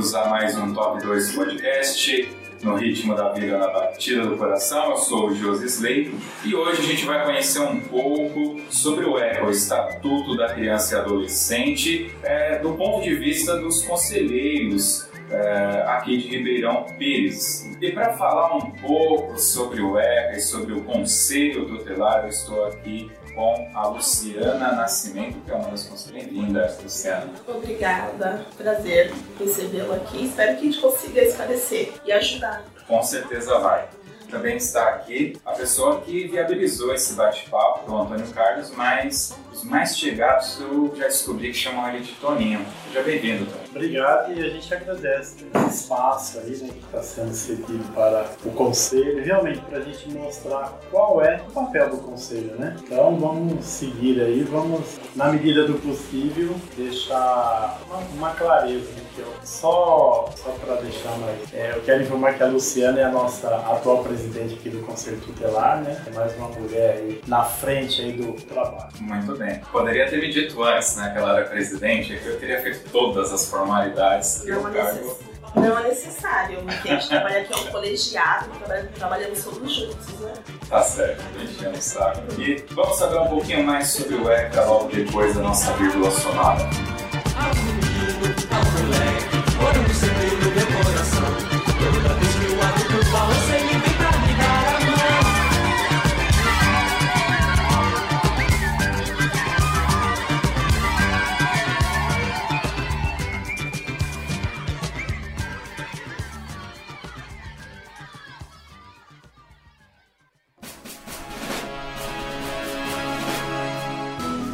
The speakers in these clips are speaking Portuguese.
Bem-vindos a mais um Top 2 Podcast no ritmo da vida na batida do coração. Eu sou o Josi Slay e hoje a gente vai conhecer um pouco sobre o ECA, o Estatuto da Criança e Adolescente, é, do ponto de vista dos conselheiros é, aqui de Ribeirão Pires. E para falar um pouco sobre o ECA e sobre o Conselho Tutelar, eu estou aqui com a Luciana Nascimento, que é uma das conselheiras. Bem-vinda, Luciana. Obrigada, prazer recebê-lo aqui. Espero que a gente consiga esclarecer e ajudar. Com certeza vai. Também está aqui a pessoa que viabilizou esse bate-papo, o Antônio Carlos, mas os mais chegados eu já descobri que chamam ele de Toninho. Seja bem-vindo, Toninho. Obrigado e a gente agradece esse espaço aí né, que está sendo cedido para o Conselho, realmente para a gente mostrar qual é o papel do Conselho, né? Então vamos seguir aí, vamos, na medida do possível, deixar uma, uma clareza? Que eu, só só para deixar mais, é, eu quero informar que a Luciana é a nossa atual presidente aqui do Conselho Tutelar, né? É mais uma mulher aí na frente aí do trabalho. Muito bem. Poderia ter me dito antes, né, que ela era presidente, que eu teria feito todas as formalidades que Não é, cargo... necess... não é necessário, porque a gente trabalha aqui é um colegiado, trabalha- trabalhamos todos juntos, né? Tá certo, enchendo o saco. E vamos saber um pouquinho mais sobre o ECA logo depois da nossa vírgula sonora.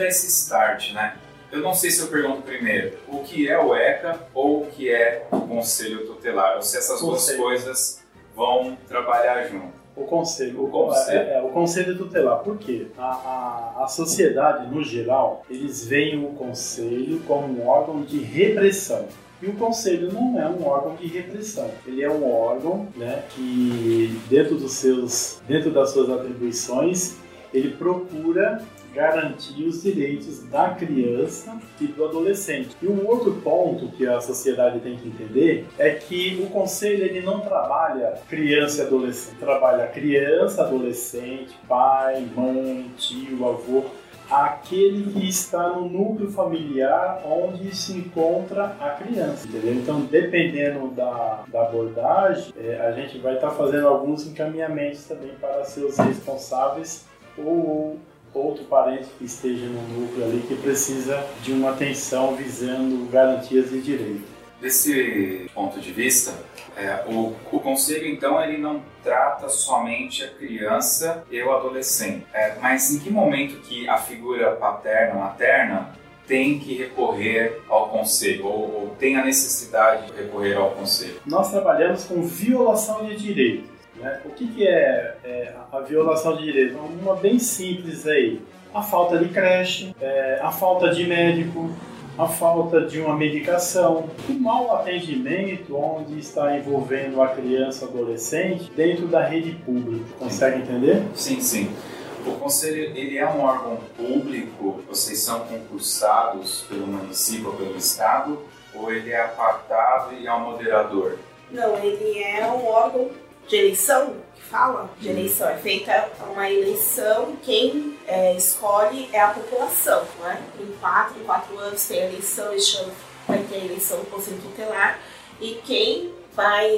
Dar esse start, né? Eu não sei se eu pergunto primeiro o que é o ECA ou o que é o Conselho Tutelar, ou se essas duas Conselho. coisas vão trabalhar junto. O conselho, o, Conselho. É, é, o conselho tutelar, por quê? A, a, a sociedade, no geral, eles veem o conselho como um órgão de repressão. E o conselho não é um órgão de repressão. Ele é um órgão né, que, dentro, dos seus, dentro das suas atribuições, ele procura garantir os direitos da criança e do adolescente. E um outro ponto que a sociedade tem que entender é que o conselho ele não trabalha criança e adolescente, trabalha criança, adolescente, pai, mãe, tio, avô, aquele que está no núcleo familiar onde se encontra a criança, entendeu? Então, dependendo da, da abordagem, eh, a gente vai estar fazendo alguns encaminhamentos também para seus responsáveis ou outro parente que esteja no núcleo ali que precisa de uma atenção visando garantias de direito. Desse ponto de vista, é, o, o conselho então ele não trata somente a criança e o adolescente, é, mas em que momento que a figura paterna, materna tem que recorrer ao conselho ou, ou tem a necessidade de recorrer ao conselho? Nós trabalhamos com violação de direitos. Né? O que, que é, é, a violação de direitos? Uma bem simples aí. A falta de creche, é, a falta de médico, a falta de uma medicação, o mau atendimento onde está envolvendo a criança adolescente dentro da rede pública. Consegue entender? Sim, sim. O conselho ele é um órgão público, vocês são concursados pelo município ou pelo estado, ou ele é apartado e é um moderador? Não, ele é um órgão de eleição, que fala de eleição, é feita uma eleição, quem é, escolhe é a população, né? Em quatro, em quatro anos tem a eleição, este ano vai ter a eleição do Conselho Tutelar, e quem vai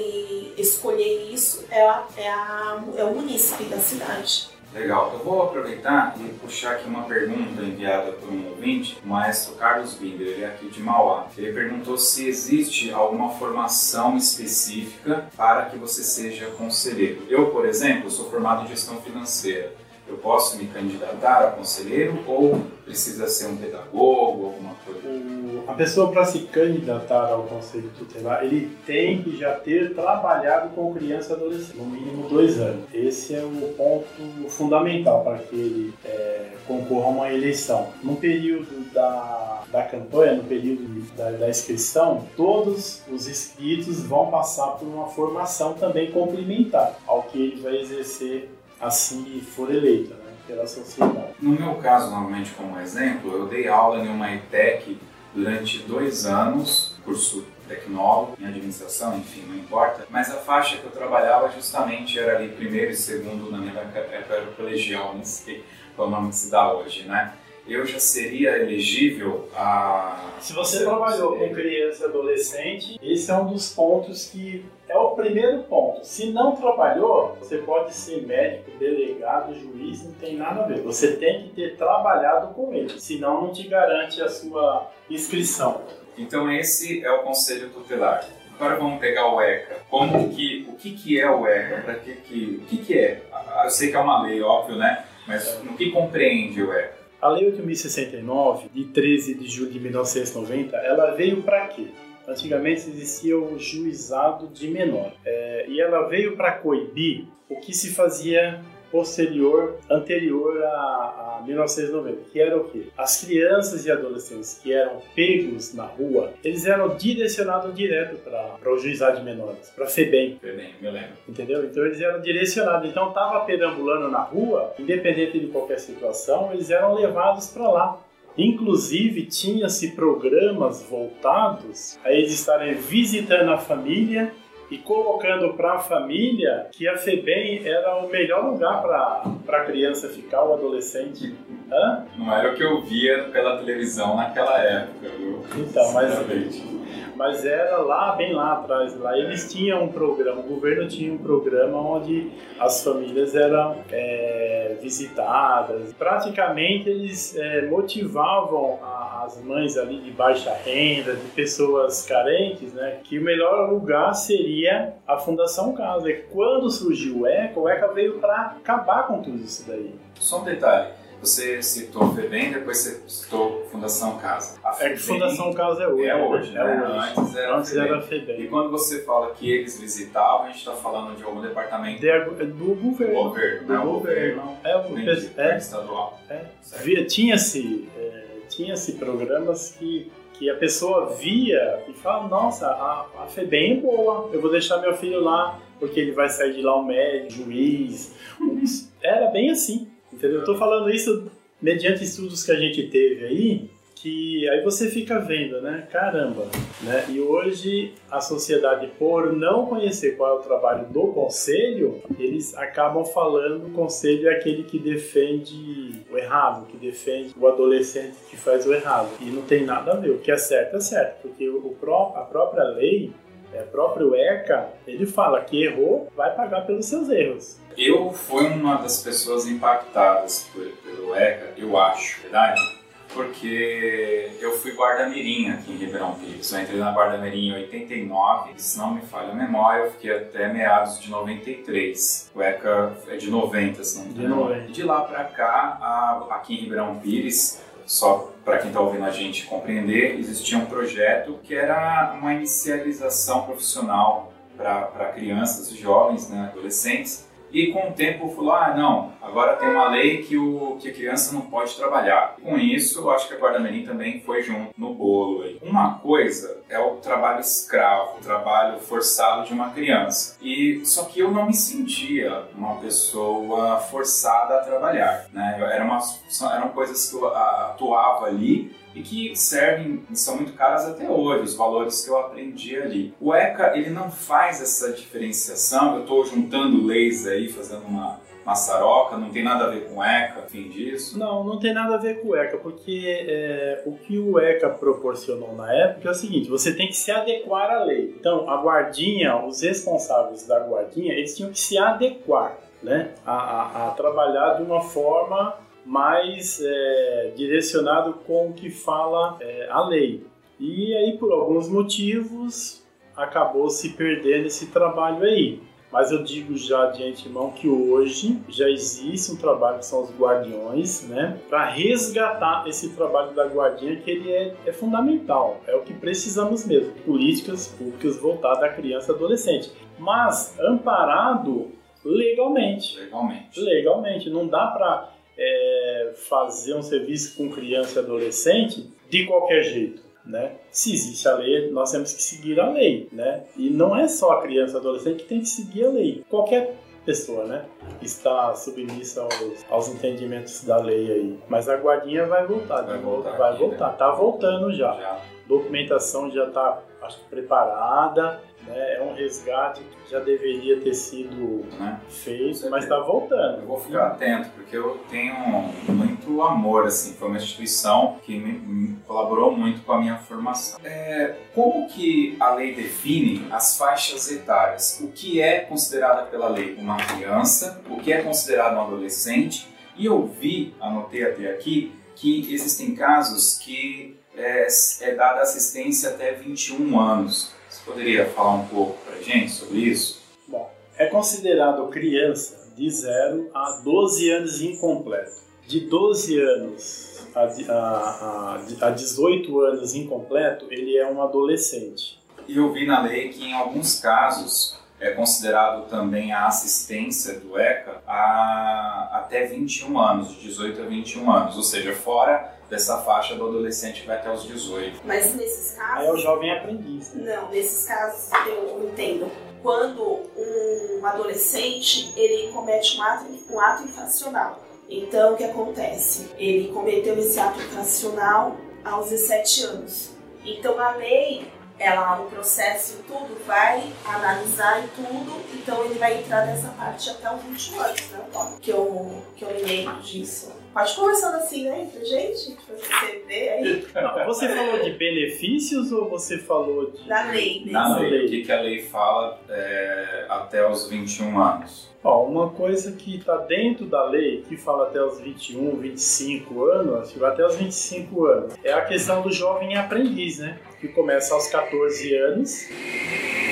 escolher isso é, a, é, a, é o município da cidade. Legal. Eu vou aproveitar e puxar aqui uma pergunta enviada por um ouvinte, o maestro Carlos Binder, ele é aqui de Mauá. Ele perguntou se existe alguma formação específica para que você seja conselheiro. Eu, por exemplo, sou formado em gestão financeira. Eu posso me candidatar a conselheiro ou precisa ser um pedagogo, alguma coisa? O, a pessoa para se candidatar ao conselho tutelar, ele tem que já ter trabalhado com criança e adolescente, no mínimo dois anos. Esse é o ponto fundamental para que ele é, concorra a uma eleição. No período da, da campanha, no período da, da inscrição, todos os inscritos vão passar por uma formação também complementar ao que ele vai exercer assim for eleito né, pela sociedade. No meu caso, normalmente como exemplo, eu dei aula em uma ETEC durante dois anos, curso tecnólogo em administração, enfim, não importa, mas a faixa que eu trabalhava justamente era ali primeiro e segundo, na minha época era colegial, não sei qual é o nome que se dá hoje, né? Eu já seria elegível a. Se você trabalhou com criança e adolescente, esse é um dos pontos que é o primeiro ponto. Se não trabalhou, você pode ser médico, delegado, juiz, não tem nada a ver. Você tem que ter trabalhado com ele, senão não te garante a sua inscrição. Então esse é o conselho tutelar. Agora vamos pegar o ECA. Como que, o que, que é o ECA? Para que, que, o que, que é? Eu sei que é uma lei, óbvio, né? Mas no que compreende o ECA? A Lei 8.069, de 13 de julho de 1990, ela veio para quê? Antigamente existia o juizado de menor é, e ela veio para coibir o que se fazia posterior, anterior a, a 1990, que era o quê? As crianças e adolescentes que eram pegos na rua, eles eram direcionados direto para o juizado de menores, para FEBEM. FEBEM, me lembro. Entendeu? Então eles eram direcionados. Então estava perambulando na rua, independente de qualquer situação, eles eram levados para lá. Inclusive, tinha-se programas voltados a eles estarem visitando a família e colocando para a família que a FEBEM era o melhor lugar para a criança ficar, o adolescente. Hã? Não era o que eu via pela televisão naquela época, viu? Então, mas, mas era lá, bem lá atrás. Lá eles tinham um programa, o governo tinha um programa onde as famílias eram é, visitadas. Praticamente eles é, motivavam a, as mães ali de baixa renda, de pessoas carentes, né, que o melhor lugar seria a Fundação Casa. E quando surgiu o ECA, o ECA veio para acabar com tudo isso daí. Só um detalhe você citou FEBEM, depois você citou Fundação Casa. A é que Fundação Casa é hoje. É hoje, né? É hoje. Antes era Antes FEBEM. era FEBEM. E quando você fala que eles visitavam, a gente está falando de algum departamento de, do governo. Do governo, do não governo. governo. É o é, é, estadual. É. Tinha-se é, tinha programas que que a pessoa via e fala, nossa, a, a FEBEM é boa, eu vou deixar meu filho lá, porque ele vai sair de lá um médico, juiz. Era bem assim, entendeu? Eu tô falando isso mediante estudos que a gente teve aí, que aí você fica vendo, né? Caramba, né? E hoje a sociedade, por não conhecer qual é o trabalho do conselho, eles acabam falando o conselho é aquele que defende o errado, que defende o adolescente que faz o errado. E não tem nada a ver. O que é certo é certo, porque o pró a própria lei é, próprio ECA, ele fala que errou, vai pagar pelos seus erros. Eu fui uma das pessoas impactadas por, pelo ECA, eu acho, verdade? porque eu fui guarda-mirim aqui em Ribeirão Pires. Eu entrei na guarda-mirim em 89, se não me falha a memória, eu fiquei até meados de 93. O ECA é de 90, se não me De engano. 90. De lá pra cá, a- aqui em Ribeirão Pires, só para quem está ouvindo a gente compreender, existia um projeto que era uma inicialização profissional para crianças e jovens, né, adolescentes. E com o tempo falou, ah, não, agora tem uma lei que, o, que a criança não pode trabalhar. Com isso, eu acho que a Guarda Mirim também foi junto no bolo. Aí. Uma coisa é o trabalho escravo, o trabalho forçado de uma criança. E Só que eu não me sentia uma pessoa forçada a trabalhar. Né? Era uma, eram coisas que eu atuava ali e que servem, são muito caras até hoje, os valores que eu aprendi ali. O ECA, ele não faz essa diferenciação, eu estou juntando leis aí, fazendo uma maçaroca, não tem nada a ver com ECA, fim disso. Não, não tem nada a ver com o ECA, porque é, o que o ECA proporcionou na época é o seguinte: você tem que se adequar à lei. Então, a guardinha, os responsáveis da guardinha, eles tinham que se adequar né, a, a- a trabalhar de uma forma mais é, direcionado com o que fala é, a lei. E aí, por alguns motivos, acabou se perdendo esse trabalho aí. Mas eu digo já de antemão que hoje já existe um trabalho que são os guardiões, né? Para resgatar esse trabalho da guardinha, que ele é, é fundamental. É o que precisamos mesmo. Políticas públicas voltadas à criança e adolescente. Mas amparado legalmente. Legalmente. Legalmente. Não dá para fazer um serviço com criança e adolescente de qualquer jeito. Né? Se existe a lei, nós temos que seguir a lei, né? E não é só a criança e adolescente que tem que seguir a lei. Qualquer pessoa, né? Está submissa aos, aos entendimentos da lei aí. Mas a guardinha vai voltar, Vai voltar vai aqui, né? Tá voltando já. Já. Documentação já está, acho preparada, né? É um resgate que já deveria ter sido Né? feito, mas está voltando. Eu vou ficar atento, porque eu tenho muito amor, assim, foi uma instituição que me, me colaborou muito com a minha formação. É, como que a lei define as faixas etárias? O que é considerada pela lei uma criança, o que é considerado um adolescente? E eu vi, anotei até aqui, que existem casos que é, é dada assistência até 21 anos. Você poderia falar um pouco pra gente sobre isso? É considerado criança de 0 a 12 anos incompleto. De 12 anos a, a, a, a 18 anos incompleto, ele é um adolescente. E eu vi na lei que em alguns casos é considerado também a assistência do ECA a até 21 anos, de 18 a 21 anos, ou seja, fora dessa faixa do adolescente que vai até os 18. Mas nesses Aí é o casos. jovem aprendiz. né? Não, nesses casos eu entendo. Quando um adolescente ele comete um ato, um ato infracional. Então o que acontece? Ele cometeu esse ato infracional aos 17 anos. Então a lei, ela no processo e tudo, vai analisar e tudo, então ele vai entrar nessa parte até os 21 anos, né? Tom? Que eu, que eu me lembro disso. Pode conversando assim, né, entre gente, pra você ver aí. Não, você falou de benefícios ou você falou de. Na lei, né? Na lei, lei. o que, que a lei fala é, até os 21 anos? Ó, uma coisa que está dentro da lei, que fala até os 21, 25 anos, acho que vai até os 25 anos, é a questão do jovem aprendiz, né? Que começa aos 14 anos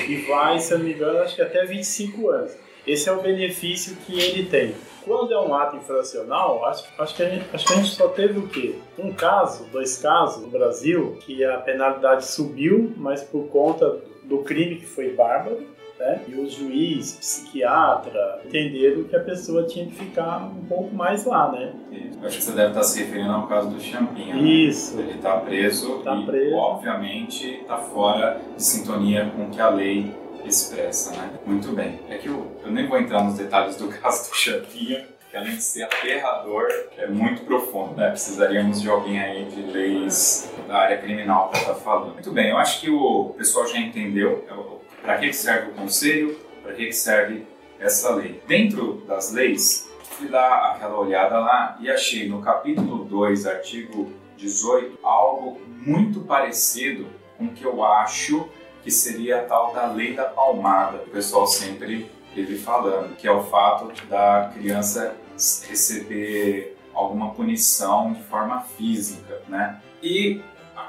e vai, se eu não me engano, acho que até 25 anos. Esse é o benefício que ele tem. Quando é um ato infracional, acho, acho, que gente, acho que a gente só teve o quê? Um caso, dois casos no Brasil, que a penalidade subiu, mas por conta do crime que foi bárbaro, né? E o juiz, psiquiatra, entenderam que a pessoa tinha que ficar um pouco mais lá, né? Eu Acho que você deve estar se referindo ao caso do Champinha. né? Isso. Ele está preso Tá e, preso. obviamente, está fora de sintonia com o que a lei expressa, né? Muito bem. É que eu, eu nem vou entrar nos detalhes do caso do Champinha, que além de ser aterrador, é muito profundo, né? Precisaríamos de alguém aí de leis da área criminal para estar falando. Muito bem, eu acho que o pessoal já entendeu para que serve o conselho, para que serve essa lei. Dentro das leis, fui dar aquela olhada lá e achei no capítulo 2, artigo 18, algo muito parecido com o que eu acho que seria a tal da lei da palmada, que o pessoal sempre vive falando, que é o fato da criança receber alguma punição de forma física, né? E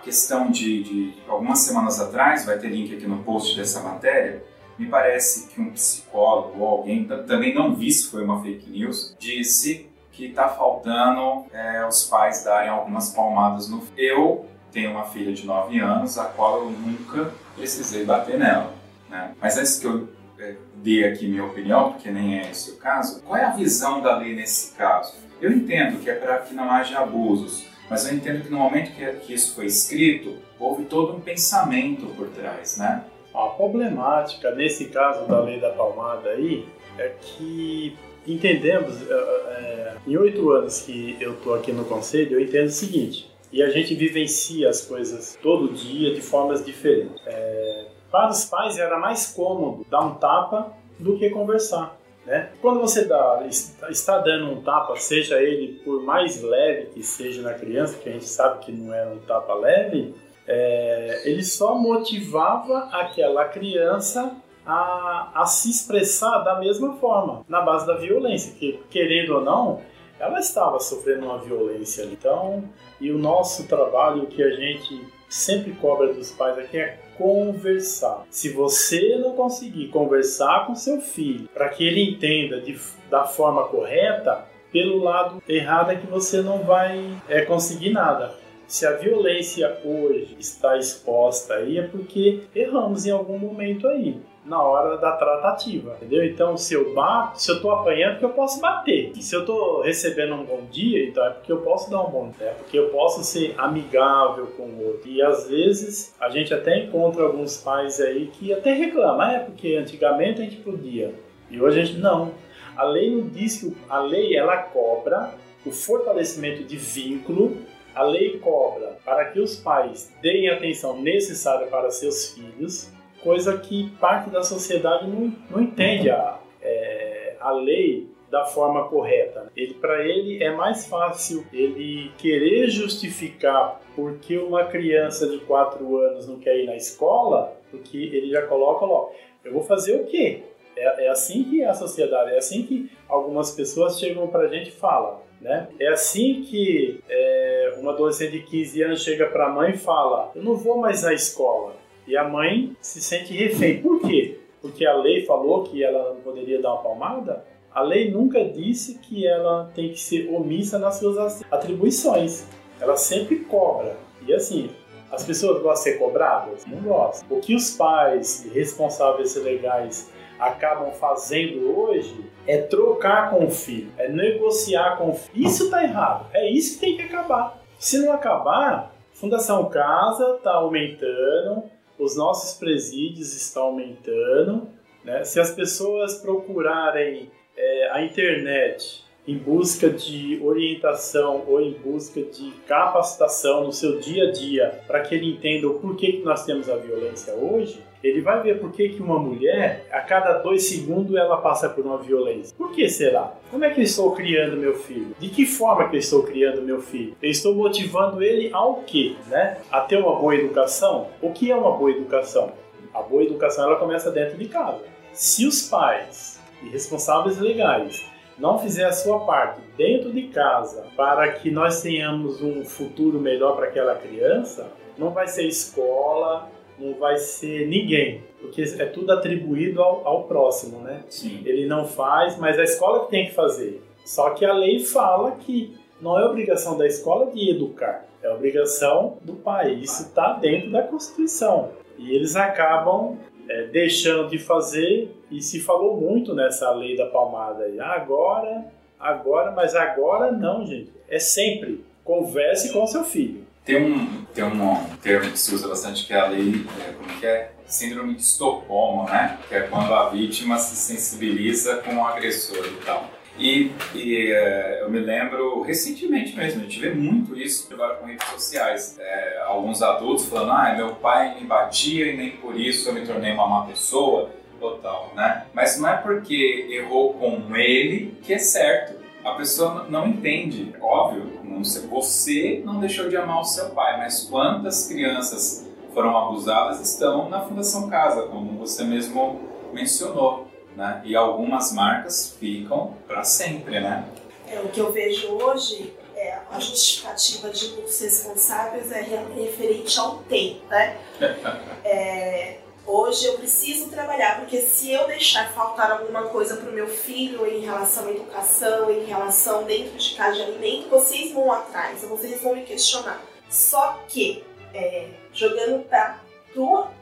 questão de, de algumas semanas atrás, vai ter link aqui no post dessa matéria, me parece que um psicólogo ou alguém, também não vi se foi uma fake news, disse que está faltando é, os pais darem algumas palmadas no. Eu tenho uma filha de 9 anos, a qual eu nunca precisei bater nela. Né? Mas antes que eu é, dê aqui minha opinião, porque nem é esse o caso, qual é a visão da lei nesse caso? Eu entendo que é para que não haja abusos, mas eu entendo que no momento que, isso foi escrito, houve todo um pensamento por trás, né? A problemática nesse caso da lei da palmada aí é que entendemos, é, em oito anos que eu estou aqui no conselho, eu entendo o seguinte, e a gente vivencia as coisas todo dia de formas diferentes. É, para os pais era mais cômodo dar um tapa do que conversar. Né? Quando você dá, está dando um tapa, seja ele por mais leve que seja na criança, que a gente sabe que não era um tapa leve, é, ele só motivava aquela criança a, a se expressar da mesma forma, na base da violência, que querendo ou não, ela estava sofrendo uma violência. Então, e o nosso trabalho, que a gente sempre cobra dos pais aqui é conversar. Se você não conseguir conversar com seu filho para que ele entenda de, da forma correta, pelo lado errado é que você não vai é, conseguir nada. Se a violência hoje está exposta aí é porque erramos em algum momento aí na hora da tratativa, entendeu? Então, se eu bato, se eu tô apanhando, é porque eu posso bater. E se eu tô recebendo um bom dia, então é porque eu posso dar um bom dia, é porque eu posso ser amigável com o outro. E às vezes a gente até encontra alguns pais aí que até reclamam, ah, é porque antigamente a gente podia e hoje a gente não. A lei não diz que a lei ela cobra o fortalecimento de vínculo a lei cobra para que os pais deem atenção necessária para seus filhos, coisa que parte da sociedade não, não entende a, é, a lei da forma correta. Ele para ele é mais fácil ele querer justificar porque uma criança de 4 anos não quer ir na escola, porque ele já coloca logo, eu vou fazer o quê? É, é assim que é a sociedade, é assim que algumas pessoas chegam para a gente e falam. Né? É assim que é, uma adolescente de 15 anos chega para a mãe e fala: Eu não vou mais à escola. E a mãe se sente refém. Por quê? Porque a lei falou que ela não poderia dar uma palmada? A lei nunca disse que ela tem que ser omissa nas suas atribuições. Ela sempre cobra. E assim, as pessoas gostam de ser cobradas? Não gostam. O que os pais responsáveis legais acabam fazendo hoje é trocar com o filho, é negociar com o filho. Isso está errado. É isso que tem que acabar. Se não acabar, Fundação Casa está aumentando, os nossos presídios estão aumentando. Né? Se as pessoas procurarem é, a internet em busca de orientação ou em busca de capacitação no seu dia a dia para que ele entenda o porquê que nós temos a violência hoje, ele vai ver por que, que uma mulher, a cada dois segundos, ela passa por uma violência. Por que será? Como é que eu estou criando meu filho? De que forma que eu estou criando meu filho? Eu estou motivando ele ao quê? Né? A ter uma boa educação? O que é uma boa educação? A boa educação ela começa dentro de casa. Se os pais e responsáveis legais não fizer a sua parte dentro de casa para que nós tenhamos um futuro melhor para aquela criança, não vai ser escola, não vai ser ninguém, porque é tudo atribuído ao, ao próximo, né? Sim. Ele não faz, mas a escola que tem que fazer. Só que a lei fala que não é obrigação da escola de educar, é obrigação do pai. Isso está dentro da Constituição. E eles acabam é, deixando de fazer, e se falou muito nessa lei da palmada aí. Ah, agora, agora, mas agora não, gente. É sempre. Converse com seu filho. Tem um, tem um termo que se usa bastante que é a lei, é, como que é? Síndrome de Estocolmo, né? Que é quando a vítima se sensibiliza com o agressor e tal. E, e é, eu me lembro recentemente mesmo, a gente vê muito isso agora com redes sociais. É, alguns adultos falando, ah, meu pai me batia e nem por isso eu me tornei uma má pessoa, total, né? Mas não é porque errou com ele que é certo. A pessoa não entende. Óbvio, não sei, você não deixou de amar o seu pai, mas quantas crianças foram abusadas estão na Fundação Casa, como você mesmo mencionou. Né? E algumas marcas ficam para sempre, né? É, o que eu vejo hoje é a justificativa de muitos responsáveis é referente ao tempo, né? É, hoje eu preciso trabalhar, porque se eu deixar faltar alguma coisa para o meu filho em relação à educação, em relação dentro de casa de alimento, vocês vão atrás, vocês vão me questionar. Só que, é, jogando para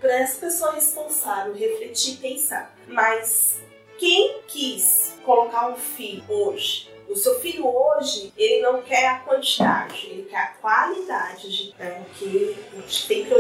essa pessoa responsável refletir e pensar, mas quem quis colocar um filho hoje o seu filho hoje, ele não quer a quantidade, ele quer a qualidade de, né, que a gente sempre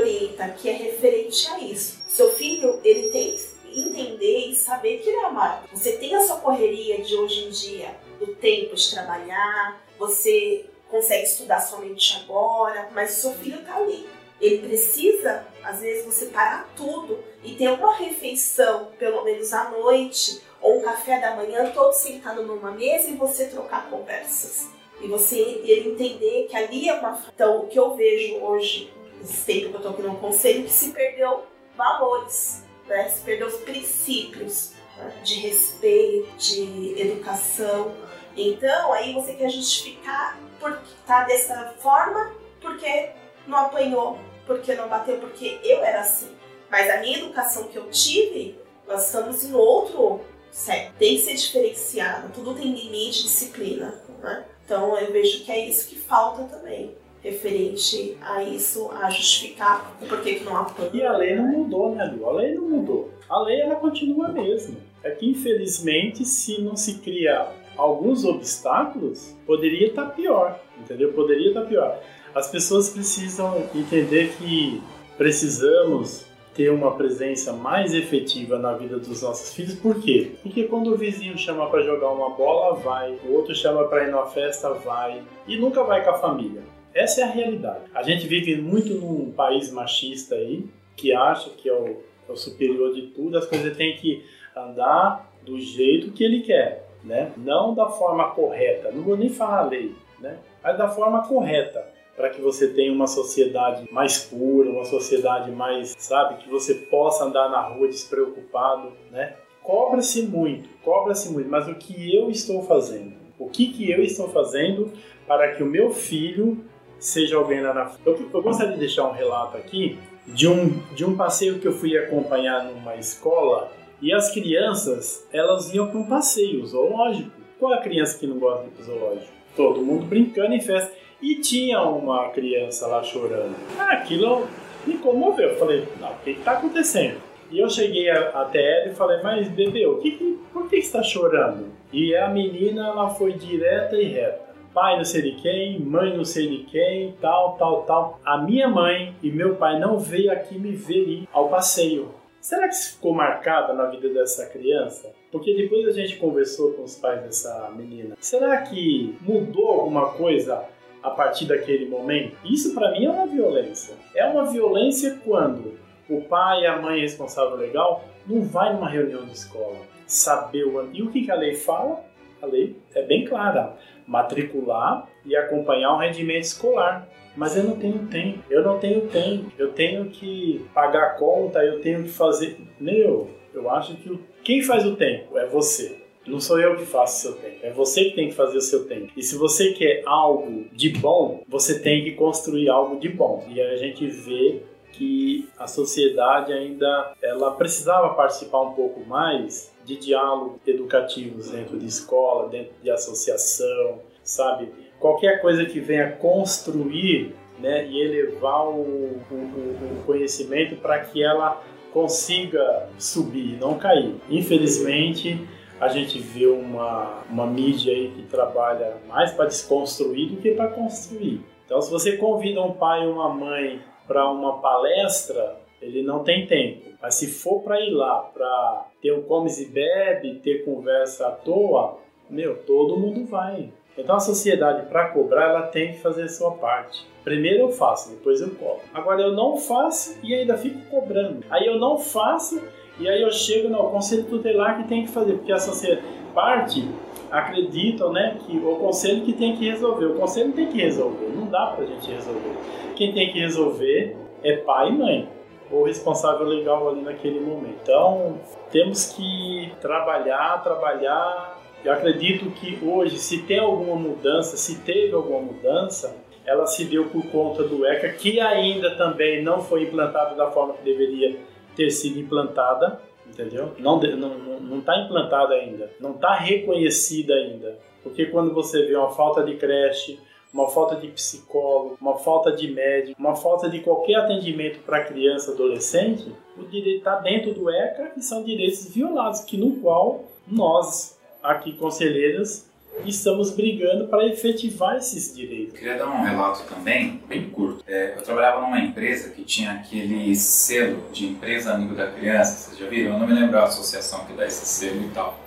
que é referente a isso. Seu filho, ele tem que entender e saber que ele é amado. Você tem a sua correria de hoje em dia, do tempo de trabalhar, você consegue estudar somente agora, mas o seu filho está ali. Ele precisa, às vezes, você parar tudo e ter uma refeição, pelo menos à noite, ou um café da manhã, todos sentados numa mesa e você trocar conversas. E você ele entender que ali é uma. Então, o que eu vejo hoje, nesse tempo que eu estou aqui no conselho, que se perdeu valores, né? se perdeu os princípios né? de respeito, de educação. Então, aí você quer justificar por tá dessa forma, porque não apanhou, porque não bateu, porque eu era assim. Mas a minha educação que eu tive, nós estamos em outro certo. Tem que ser diferenciado, tudo tem limite, disciplina, né? Então eu vejo que é isso que falta também, referente a isso, a justificar o porquê que não apanha. E a lei não mudou, né, Lu? A lei não mudou. A lei ela continua a mesma. É que infelizmente se não se cria alguns obstáculos, poderia estar tá pior, entendeu? Poderia estar tá pior. As pessoas precisam entender que precisamos ter uma presença mais efetiva na vida dos nossos filhos. Por quê? Porque quando o vizinho chama para jogar uma bola, vai. O outro chama para ir numa festa, vai. E nunca vai com a família. Essa é a realidade. A gente vive muito num país machista aí, que acha que é o, é o superior de tudo, as coisas têm que andar do jeito que ele quer, né? Não da forma correta. Não vou nem falar lei, né? Mas da forma correta para que você tenha uma sociedade mais pura, uma sociedade mais, sabe, que você possa andar na rua despreocupado, né? Cobra-se muito, cobra-se muito, mas o que eu estou fazendo? O que, que eu estou fazendo para que o meu filho seja alguém lá na frente? Eu, eu gostaria de deixar um relato aqui de um, de um passeio que eu fui acompanhar numa escola e as crianças, elas iam para um passeio zoológico. Qual a criança que não gosta de zoológico? Todo mundo brincando em festa. E tinha uma criança lá chorando. Ah, aquilo me comoveu. Eu falei, não, o que está acontecendo? E eu cheguei até ela e falei, mas bebê, o que, que, por que está chorando? E a menina ela foi direta e reta. Pai não sei de quem, mãe não sei de quem, tal, tal, tal. A minha mãe e meu pai não veio aqui me ver ir ao passeio. Será que isso ficou marcada na vida dessa criança? Porque depois a gente conversou com os pais dessa menina. Será que mudou alguma coisa a partir daquele momento. Isso para mim é uma violência. É uma violência quando o pai e a mãe responsável legal não vai numa reunião de escola saber o e o que, que a lei fala. A lei é bem clara: matricular e acompanhar o rendimento escolar. Mas eu não tenho tempo, eu não tenho tempo, eu tenho que pagar conta, eu tenho que fazer. Meu, eu acho que quem faz o tempo é você. Não sou eu que faço o seu tempo, é você que tem que fazer o seu tempo. E se você quer algo de bom, você tem que construir algo de bom. E a gente vê que a sociedade ainda ela precisava participar um pouco mais de diálogos educativos dentro de escola, dentro de associação, sabe? Qualquer coisa que venha construir né, e elevar o, o, o conhecimento para que ela consiga subir, não cair. Infelizmente, a gente vê uma, uma mídia aí que trabalha mais para desconstruir do que para construir. Então, se você convida um pai ou uma mãe para uma palestra, ele não tem tempo. Mas se for para ir lá para ter um comes e bebe, ter conversa à toa, meu, todo mundo vai. Então a sociedade, para cobrar, ela tem que fazer a sua parte. Primeiro eu faço, depois eu cobro. Agora eu não faço e ainda fico cobrando. Aí eu não faço e aí eu chego no conselho tutelar que tem que fazer, porque a sociedade parte acreditam, né, que o conselho que tem que resolver. O conselho tem que resolver, não dá pra gente resolver. Quem tem que resolver é pai e mãe, ou responsável legal ali naquele momento. Então, temos que trabalhar, trabalhar Eu acredito que hoje, se tem alguma mudança, se teve alguma mudança, ela se deu por conta do ECA, que ainda também não foi implantado da forma que deveria ter sido implantada, entendeu? Não está não, não tá implantada ainda, não está reconhecida ainda. Porque quando você vê uma falta de creche, uma falta de psicólogo, uma falta de médico, uma falta de qualquer atendimento para criança, adolescente, o direito está dentro do ECA e são direitos violados, que no qual nós, aqui conselheiras, estamos brigando para efetivar esses direitos. Queria dar um relato também, bem curto. É, eu trabalhava numa empresa que tinha aquele selo de empresa amigo da criança, vocês já viram? Eu não me lembro a associação que dá esse selo e tal.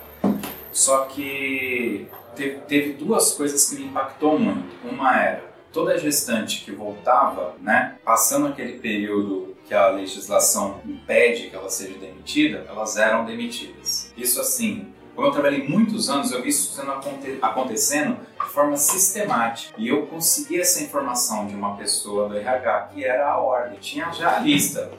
Só que teve, teve duas coisas que me impactou muito. Uma era toda gestante que voltava, né, passando aquele período que a legislação impede que ela seja demitida, elas eram demitidas. Isso assim, como eu trabalhei muitos anos, eu vi isso sendo aconte acontecendo de forma sistemática. E eu consegui essa informação de uma pessoa do RH que era a ordem. Tinha já a lista.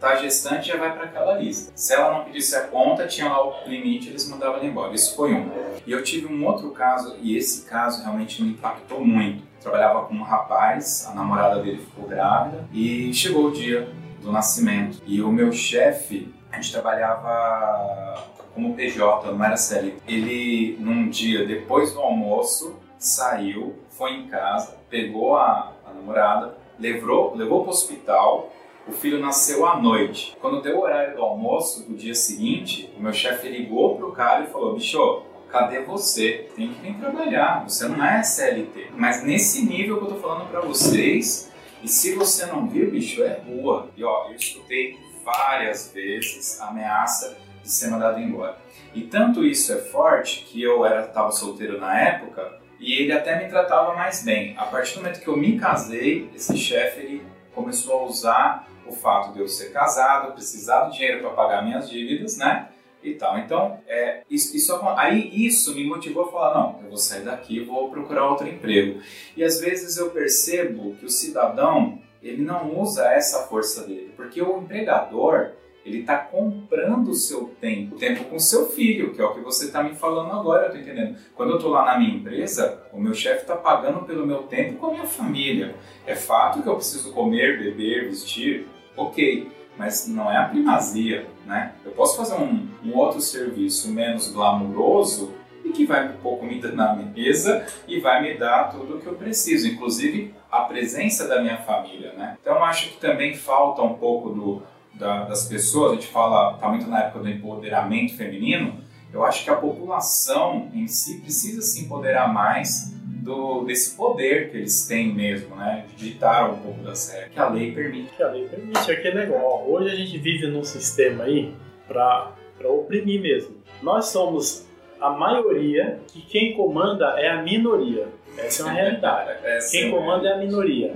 Tá gestante já vai para aquela lista. Se ela não pedisse a conta, tinha lá o limite, eles mandavam ela embora. Isso foi um. E eu tive um outro caso, e esse caso realmente me impactou muito. Trabalhava com um rapaz, a namorada dele ficou grávida, e chegou o dia do nascimento. E o meu chefe, a gente trabalhava como PJ, não era CLT. Ele, num dia depois do almoço, saiu, foi em casa, pegou a, a namorada, levou, levou para o hospital. O filho nasceu à noite. Quando deu o horário do almoço do dia seguinte, o meu chefe ligou pro cara e falou: Bicho, cadê você? Tem que vir trabalhar, você não é CLT. Mas nesse nível que eu tô falando para vocês, e se você não viu, bicho, é rua. E ó, eu escutei várias vezes ameaça de ser mandado embora. E tanto isso é forte que eu era estava solteiro na época e ele até me tratava mais bem. A partir do momento que eu me casei, esse chefe ele começou a usar o fato de eu ser casado, precisar do dinheiro para pagar minhas dívidas, né? E tal. Então, é, isso, isso, aí isso me motivou a falar: não, eu vou sair daqui, vou procurar outro emprego. E às vezes eu percebo que o cidadão ele não usa essa força dele, porque o empregador ele está comprando o seu tempo, o tempo com o seu filho, que é o que você está me falando agora, eu estou entendendo. Quando eu estou lá na minha empresa, o meu chefe está pagando pelo meu tempo com a minha família. É fato que eu preciso comer, beber, vestir, ok, mas não é a primazia, né? Eu posso fazer um, um outro serviço menos glamouroso e que vai um pouco me dar na mesa e vai me dar tudo o que eu preciso, inclusive a presença da minha família, né? Então acho que também falta um pouco do da, das pessoas, a gente fala, está muito na época do empoderamento feminino, eu acho que a população em si precisa se empoderar mais do, desse poder que eles têm mesmo, né? De ditar um pouco das regras que a lei permite. Que a lei permite, aquele negócio. Hoje a gente vive num sistema aí para oprimir mesmo. Nós somos a maioria que quem comanda é a minoria. Essa é uma realidade. quem é comanda é a minoria.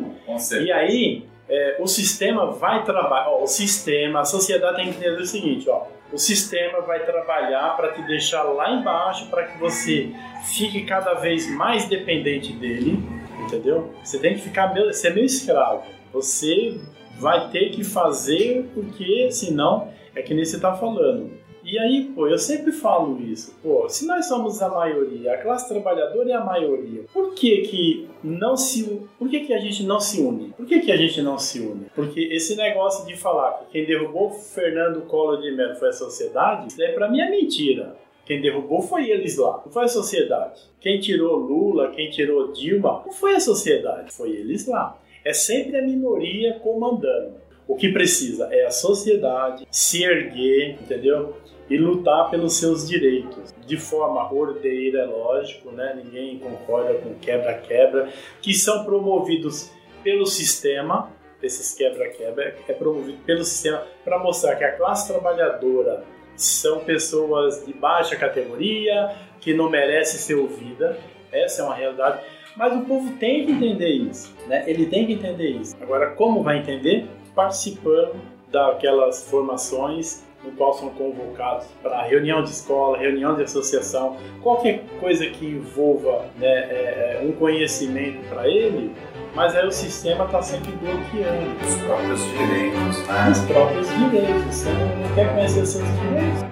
E aí, é, o sistema vai trabalhar, o sistema, a sociedade tem que entender o seguinte, ó, o sistema vai trabalhar para te deixar lá embaixo para que você fique cada vez mais dependente dele, entendeu? Você tem que ficar meu, ser meu escravo. Você vai ter que fazer porque senão é que nem você está falando. E aí, pô, eu sempre falo isso. Pô, se nós somos a maioria, a classe trabalhadora é a maioria, por que que não se... Por que que a gente não se une? Por que que a gente não se une? Porque esse negócio de falar que quem derrubou Fernando Collor de Mello foi a sociedade, isso daí pra mim é mentira. Quem derrubou foi eles lá, não foi a sociedade. Quem tirou Lula, quem tirou Dilma, não foi a sociedade, foi eles lá. É sempre a minoria comandando. O que precisa é a sociedade se erguer, entendeu? E lutar pelos seus direitos de forma ordeira, lógico, né? Ninguém concorda com quebra-quebra, que são promovidos pelo sistema. Esses quebra-quebra é promovido pelo sistema para mostrar que a classe trabalhadora são pessoas de baixa categoria que não merecem ser ouvida. Essa é uma realidade. Mas o povo tem que entender isso, né? Ele tem que entender isso. Agora, como vai entender? Participando daquelas formações no qual são convocados para reunião de escola, reunião de associação, qualquer coisa que envolva né, é, é um conhecimento para ele, mas aí o sistema está sempre bloqueando. Os próprios direitos, né? Os próprios direitos. Você não quer conhecer os seus direitos.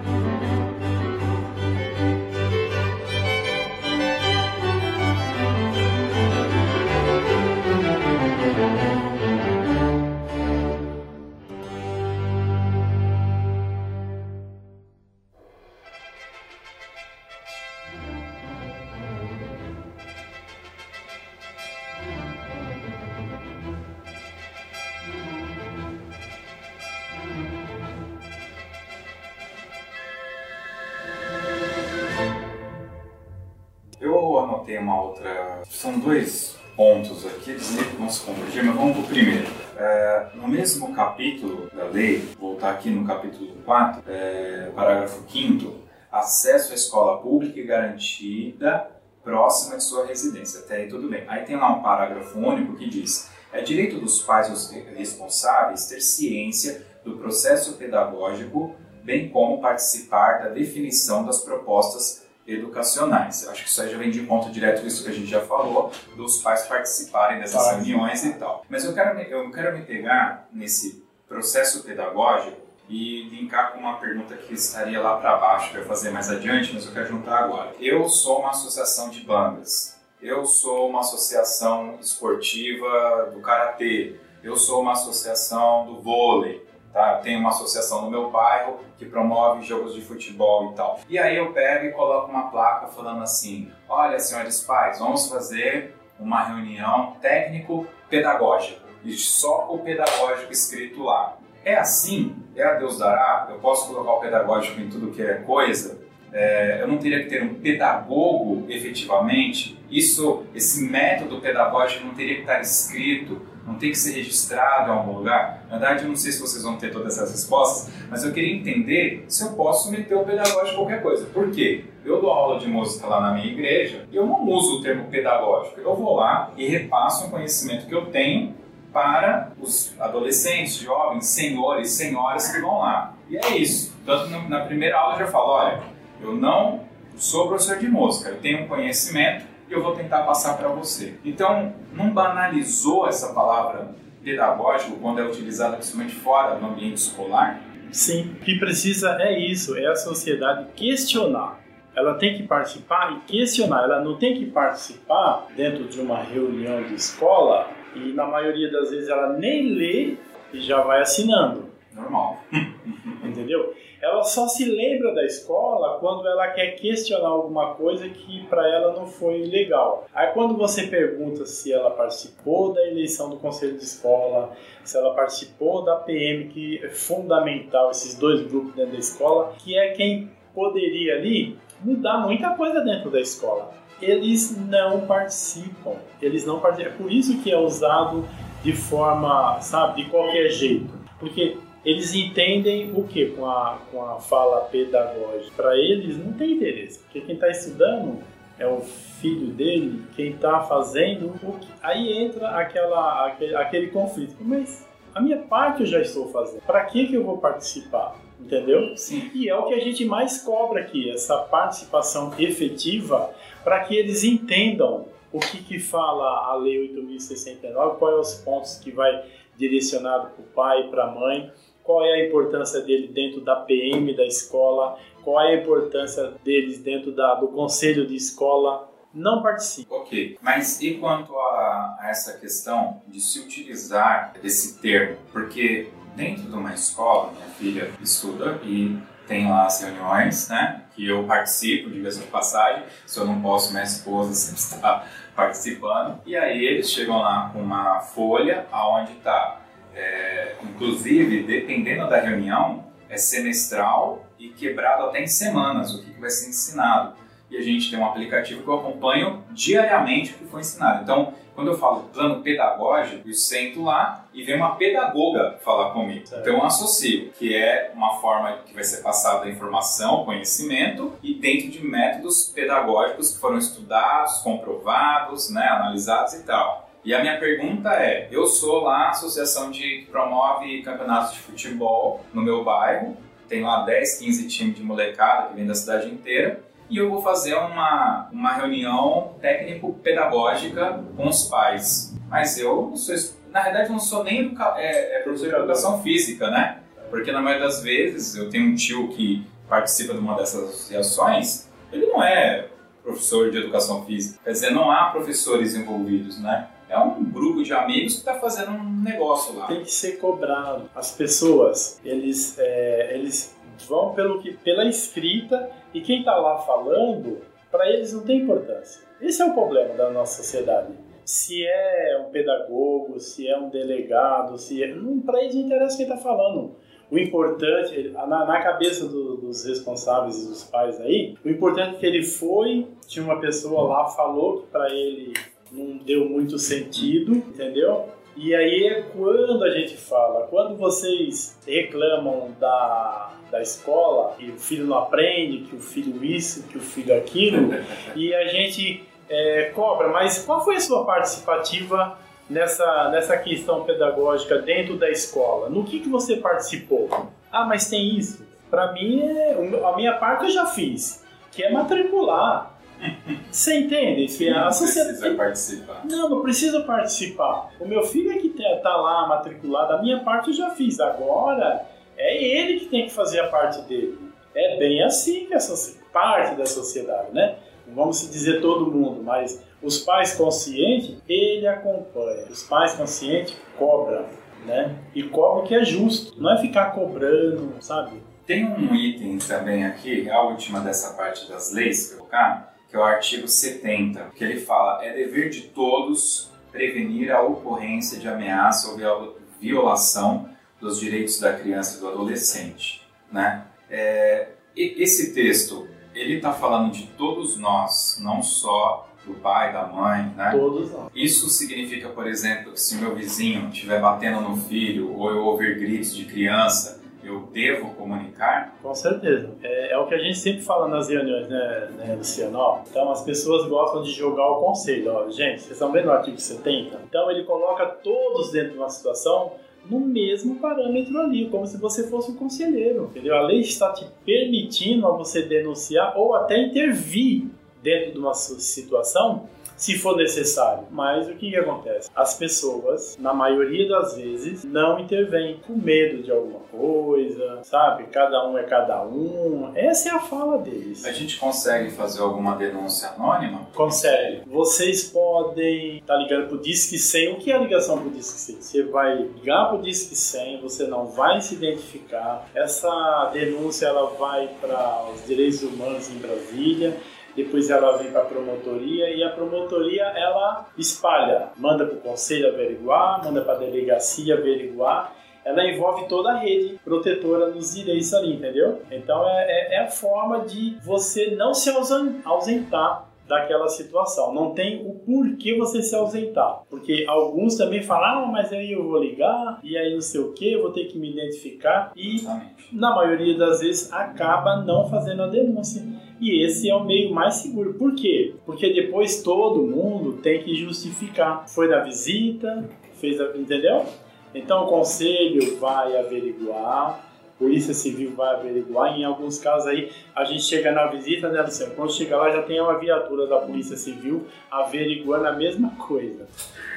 Voltar aqui no capítulo 4, é, parágrafo 5 acesso à escola pública e garantida próxima de sua residência. Até aí tudo bem. Aí tem lá um parágrafo único que diz: é direito dos pais os responsáveis ter ciência do processo pedagógico, bem como participar da definição das propostas educacionais. Eu acho que isso aí já vem de encontro direto com isso que a gente já falou, dos pais participarem dessas reuniões e tal. Mas eu quero, eu quero me pegar nesse processo pedagógico e linkar com uma pergunta que estaria lá para baixo, que eu fazer mais adiante, mas eu quero juntar agora. Eu sou uma associação de bandas, eu sou uma associação esportiva do karatê, eu sou uma associação do vôlei, tá? Tenho uma associação no meu bairro que promove jogos de futebol e tal. E aí eu pego e coloco uma placa falando assim: olha, senhores pais, vamos fazer uma reunião técnico-pedagógica. E só o pedagógico escrito lá. É assim? É a Deus dará? Eu posso colocar o pedagógico em tudo que é coisa? É, eu não teria que ter um pedagogo efetivamente? Isso, esse método pedagógico não teria que estar escrito, não tem que ser registrado em algum lugar? Na verdade, eu não sei se vocês vão ter todas essas respostas, mas eu queria entender se eu posso meter o pedagógico em qualquer coisa. Por quê? Eu dou aula de música lá na minha igreja e eu não uso o termo pedagógico. Eu vou lá e repasso um conhecimento que eu tenho para os adolescentes, jovens, senhores, senhoras que vão lá. E é isso. Tanto na primeira aula eu já falo, olha, eu não sou professor de música, eu tenho um conhecimento e eu vou tentar passar para você. Então, não banalizou essa palavra pedagógico quando é utilizada principalmente fora do ambiente escolar? Sim, o que precisa é isso, é a sociedade questionar. Ela tem que participar e questionar. Ela não tem que participar dentro de uma reunião de escola e na maioria das vezes ela nem lê e já vai assinando. Normal. Entendeu? Ela só se lembra da escola quando ela quer questionar alguma coisa que para ela não foi legal. Aí quando você pergunta se ela participou da eleição do conselho de escola, se ela participou da PM, que é fundamental esses dois grupos dentro da escola, que é quem poderia ali mudar muita coisa dentro da escola eles não participam. Eles não participam. É por isso que é usado de forma, sabe, de qualquer jeito. Porque eles entendem o que com a, com a fala pedagógica? Para eles não tem interesse. Porque quem está estudando é o filho dele, quem está fazendo o que... Aí entra aquela, aquele, aquele conflito. Mas a minha parte eu já estou fazendo. Para que, que eu vou participar? Entendeu? Sim. E é o que a gente mais cobra aqui, essa participação efetiva para que eles entendam o que, que fala a Lei 8.069, quais os pontos que vai direcionado para o pai para a mãe, qual é a importância dele dentro da PM da escola, qual é a importância deles dentro da, do conselho de escola. Não participa. Ok, mas e quanto a, a essa questão de se utilizar desse termo? Porque dentro de uma escola, minha filha estuda e tem lá as reuniões, né? Que eu participo, de vez em passagem. Se eu não posso, minha esposa sempre está participando. E aí eles chegam lá com uma folha aonde está, é, inclusive, dependendo da reunião, é semestral e quebrado até em semanas o que, que vai ser ensinado. E a gente tem um aplicativo que eu acompanho diariamente o que foi ensinado. Então, quando eu falo plano pedagógico, eu sento lá e vem uma pedagoga falar comigo. Certo. Então eu associo, que é uma forma que vai ser passada a informação, conhecimento, e dentro de métodos pedagógicos que foram estudados, comprovados, né, analisados e tal. E a minha pergunta é: eu sou lá a associação de, que promove campeonatos de futebol no meu bairro, tem lá 10, 15 times de molecada que vem da cidade inteira e eu vou fazer uma, uma reunião técnico-pedagógica com os pais. Mas eu não sou, na verdade, eu não sou nem educa, é, é professor de educação física, né? Porque na maioria das vezes eu tenho um tio que participa de uma dessas associações, ele não é professor de educação física. Quer dizer, não há professores envolvidos, né? É um grupo de amigos que está fazendo um negócio lá. Tem que ser cobrado. As pessoas, eles, é, eles vão pelo que, pela escrita e quem está lá falando, para eles não tem importância. Esse é o problema da nossa sociedade. Se é um pedagogo, se é um delegado, se é... para eles não interessa quem está falando. o importante, na, na cabeça do, dos responsáveis e dos pais aí, o importante é que ele foi, tinha uma pessoa lá, falou que para ele não deu muito sentido, entendeu? E aí é quando a gente fala, quando vocês reclamam da, da escola, que o filho não aprende, que o filho isso, que o filho aquilo, e a gente é, cobra, mas qual foi a sua participativa nessa, nessa questão pedagógica dentro da escola? No que, que você participou? Ah, mas tem isso. Para mim, é, a minha parte eu já fiz, que é matricular. Você entende? Que a sociedade... precisa participar. Não, não precisa participar. O meu filho é que tá lá matriculado, a minha parte eu já fiz. Agora é ele que tem que fazer a parte dele. É bem assim que essa parte da sociedade, né? Não vamos se dizer todo mundo, mas os pais conscientes, ele acompanha. Os pais conscientes cobram, né? E cobram o que é justo. Não é ficar cobrando, sabe? Tem um item também aqui, a última dessa parte das leis que eu colocar, que é o artigo 70, que ele fala: é dever de todos prevenir a ocorrência de ameaça ou violação dos direitos da criança e do adolescente, né? É, esse texto ele está falando de todos nós, não só do pai, da mãe, né? Todos nós. Isso significa, por exemplo, que se meu vizinho estiver batendo no filho ou eu ouvir gritos de criança, eu devo comunicar? Com certeza. É, é, o que a gente sempre fala nas reuniões, né, né Luciano? Ó, então as pessoas gostam de jogar o conselho. Ó, gente, vocês estão vendo o artigo 70? Então ele coloca todos dentro de uma situação no mesmo parâmetro ali, como se você fosse um conselheiro, entendeu? A lei está te permitindo a você denunciar ou até intervir dentro de uma situação se for necessário. Mas o que, que acontece? As pessoas, na maioria das vezes, não intervêm com medo de alguma coisa, sabe? Cada um é cada um. Essa é a fala deles. A gente consegue fazer alguma denúncia anônima? Consegue. Vocês podem estar tá ligando pro Disque 100. O que é a ligação pro Disque 100? Você vai ligar pro Disque 100, você não vai se identificar. Essa denúncia ela vai para os direitos humanos em Brasília depois ela vem para a promotoria e a promotoria ela espalha, manda para o conselho averiguar, manda para a delegacia averiguar ela envolve toda a rede protetora nos direitos ali, entendeu? Então é, é, é a forma de você não se ausentar daquela situação. Não tem o porquê você se ausentar. Porque alguns também falam, ah, mas aí eu vou ligar, e aí não sei o que, eu vou ter que me identificar. E na maioria das vezes acaba não fazendo a denúncia. E esse é o meio mais seguro. Por quê? Porque depois todo mundo tem que justificar. Foi na visita, fez a. Entendeu? Então o conselho vai averiguar Polícia Civil vai averiguar. Em alguns casos aí, a gente chega na visita, né, Luciano? Quando chega lá, já tem uma viatura da Polícia Civil averiguando a mesma coisa,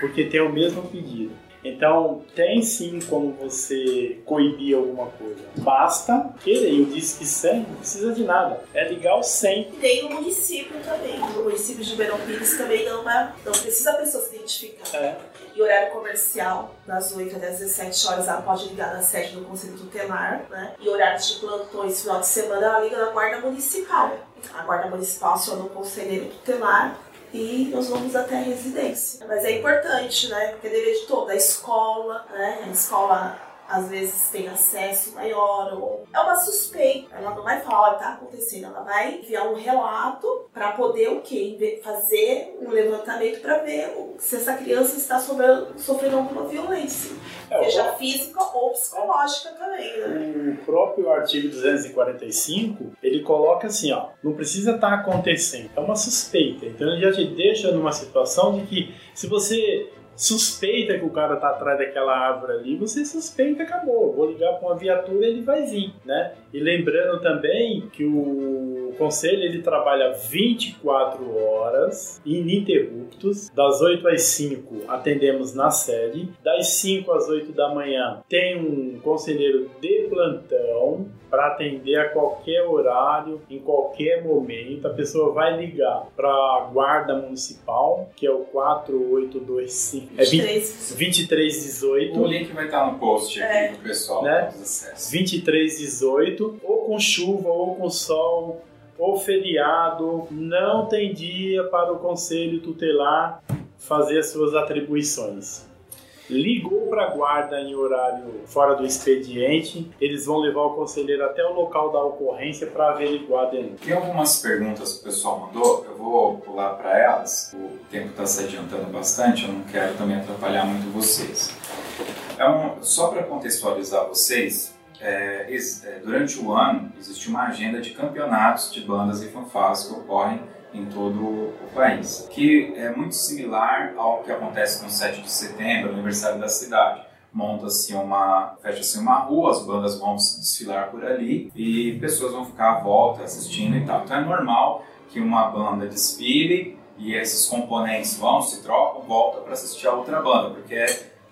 porque tem o mesmo pedido. Então, tem sim como você coibir alguma coisa. Basta querer. Eu disse que 100 não precisa de nada. É ligar o 100. Tem no município também. No município de Ribeirão Pires também não, é, não precisa a pessoa se identificar. É. E horário comercial, das 8 às 17 horas, ela pode ligar na sede do Conselho Tutelar, né? E horários de plantões, final de semana, ela liga na Guarda Municipal. A Guarda Municipal aciona o conselheiro tutelar e nós vamos até a residência. Mas é importante, né? Porque é dever de toda a escola, né? A escola às vezes tem acesso maior ou é uma suspeita. Ela não vai falar, olha, tá acontecendo, ela vai enviar um relato para poder o quê? Fazer um levantamento para ver se essa criança está sofrendo, sofrendo alguma violência, é, seja o... física ou psicológica também, né? O próprio artigo 245, ele coloca assim, ó, não precisa estar tá acontecendo, é uma suspeita. Então ele já te deixa numa situação de que se você suspeita que o cara tá atrás daquela árvore ali, você suspeita, acabou. Vou ligar para uma viatura, ele vai vir, né? E lembrando também que o conselho ele trabalha 24 horas ininterruptos, das 8 às 5 atendemos na sede, das 5 às 8 da manhã tem um conselheiro de plantão para atender a qualquer horário, em qualquer momento. A pessoa vai ligar para a guarda municipal, que é o 4825 é 2318. O link vai estar no post aqui é. pro pessoal né? 2318, ou com chuva ou com sol ou feriado, não tem dia para o conselho tutelar fazer as suas atribuições. ligou para a guarda em horário fora do expediente, eles vão levar o conselheiro até o local da ocorrência para averiguar denúncia. Tem algumas perguntas que o pessoal mandou, eu vou pular para elas. O tempo está se adiantando bastante, eu não quero também atrapalhar muito vocês. É um, só para contextualizar vocês, é, é, durante o ano existe uma agenda de campeonatos de bandas e fanfarras que ocorrem em todo o país, que é muito similar ao que acontece no 7 de setembro, aniversário da cidade. Monta-se uma, fecha-se uma rua, as bandas vão se desfilar por ali e pessoas vão ficar à volta assistindo e tal. Então é normal que uma banda desfile e esses componentes vão, se trocam, voltam para assistir a outra banda, porque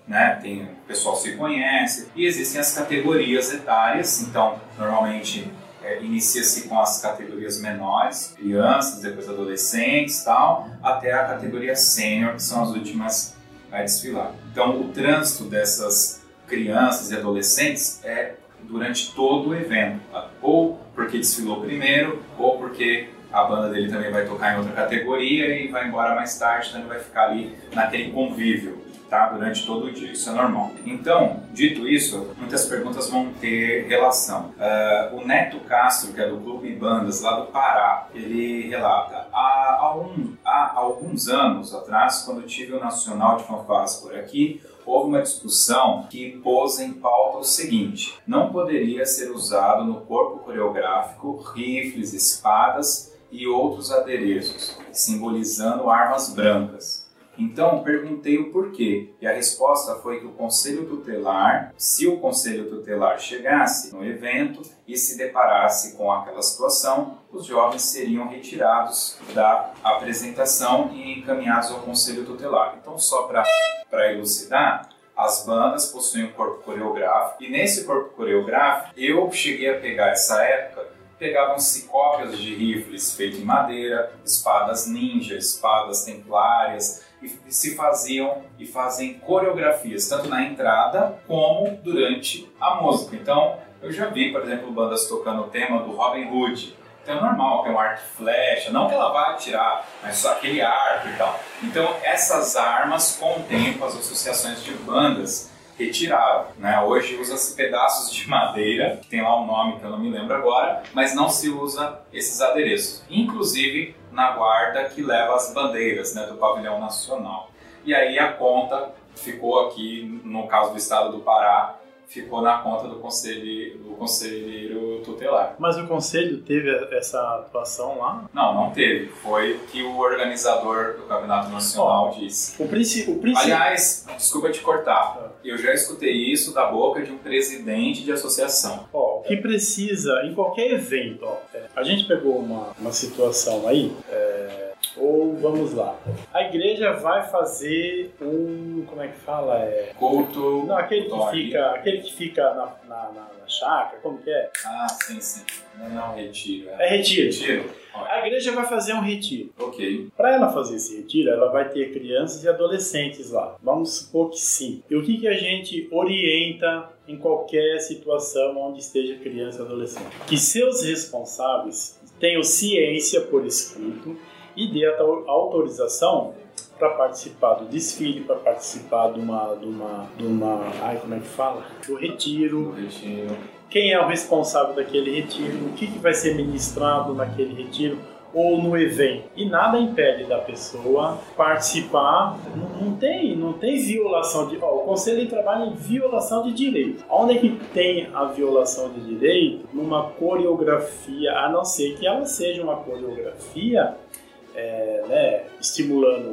né, tem, o pessoal se conhece e existem as categorias etárias, então normalmente é, inicia-se com as categorias menores, crianças, depois adolescentes tal, até a categoria sênior, que são as últimas a desfilar. Então, o trânsito dessas crianças e adolescentes é durante todo o evento, tá? ou porque desfilou primeiro, ou porque a banda dele também vai tocar em outra categoria e vai embora mais tarde, então ele vai ficar ali naquele convívio tá? durante todo o dia, isso é normal. Então, dito isso, muitas perguntas vão ter relação. Uh, o Neto Castro, que é do Clube Bandas lá do Pará, ele relata: há, algum, há alguns anos atrás, quando tive o Nacional de Fanfarras por aqui, houve uma discussão que pôs em pauta o seguinte: não poderia ser usado no corpo coreográfico rifles, espadas e outros adereços, simbolizando armas brancas. Então, perguntei o porquê, e a resposta foi que o conselho tutelar, se o conselho tutelar chegasse no evento e se deparasse com aquela situação, os jovens seriam retirados da apresentação e encaminhados ao conselho tutelar. Então, só para elucidar, as bandas possuem um corpo coreográfico, e nesse corpo coreográfico, eu cheguei a pegar essa época pegavam-se cópias de rifles feitos em madeira, espadas ninja, espadas templárias, e se faziam e fazem coreografias, tanto na entrada como durante a música. Então, eu já vi, por exemplo, bandas tocando o tema do Robin Hood. Então é normal ter um arco e flecha, não que ela vá atirar, mas só aquele arco e tal. Então essas armas, com o tempo, as associações de bandas retiraram. Né? Hoje usa-se pedaços de madeira, que tem lá um nome que eu não me lembro agora, mas não se usa esses adereços. Inclusive na guarda que leva as bandeiras né, do pavilhão nacional. E aí a conta ficou aqui, no caso do estado do Pará, ficou na conta do conselheiro, do conselheiro tutelar. Mas o conselho teve essa atuação lá? Não, não teve. Foi que o organizador do campeonato nacional oh, disse. O princípio, o Aliás, desculpa te cortar. Ah. Eu já escutei isso da boca de um presidente de associação. Ó, oh, o que precisa em qualquer evento, ó, é, a gente pegou uma, uma situação aí. É, ou vamos lá, a igreja vai fazer um. Como é que fala? É, Culto. Não, aquele que fica, aquele que fica na, na, na, na chácara, como que é? Ah, sim, sim. Não é um retiro. É, é retiro. Retiro. A igreja vai fazer um retiro. Ok. Para ela fazer esse retiro, ela vai ter crianças e adolescentes lá. Vamos supor que sim. E o que, que a gente orienta em qualquer situação onde esteja criança e adolescente? Que seus responsáveis tenham ciência por escrito e dê a autorização para participar do desfile, para participar de uma, de uma, de uma, ai como é que fala, do retiro. Do retiro. Quem é o responsável daquele retiro? O que, que vai ser ministrado naquele retiro? ou no evento. E nada impede da pessoa participar. Não, não tem, não tem violação de. Ó, o conselho trabalha em violação de direito. Onde é que tem a violação de direito? Numa coreografia, a não ser que ela seja uma coreografia é, né, estimulando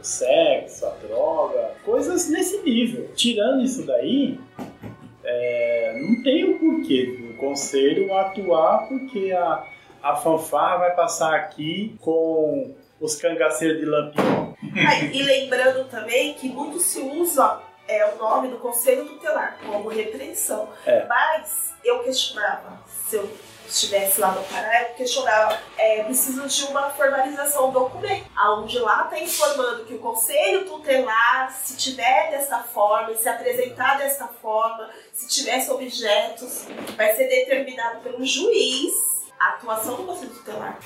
o sexo, a droga, coisas nesse nível. Tirando isso daí, é, não tem o um porquê do conselho atuar porque a, a fanfarra vai passar aqui com os cangaceiros de lampião. Ah, e lembrando também que muito se usa é, o nome do conselho tutelar como repreensão. É. Mas eu questionava se eu estivesse lá no Pará, eu questionava, é, preciso de uma formalização do documento, aonde lá está informando que o conselho tutelar, se tiver dessa forma, se apresentar dessa forma, se tivesse objetos, vai ser determinado pelo juiz a atuação do conselho tutelar.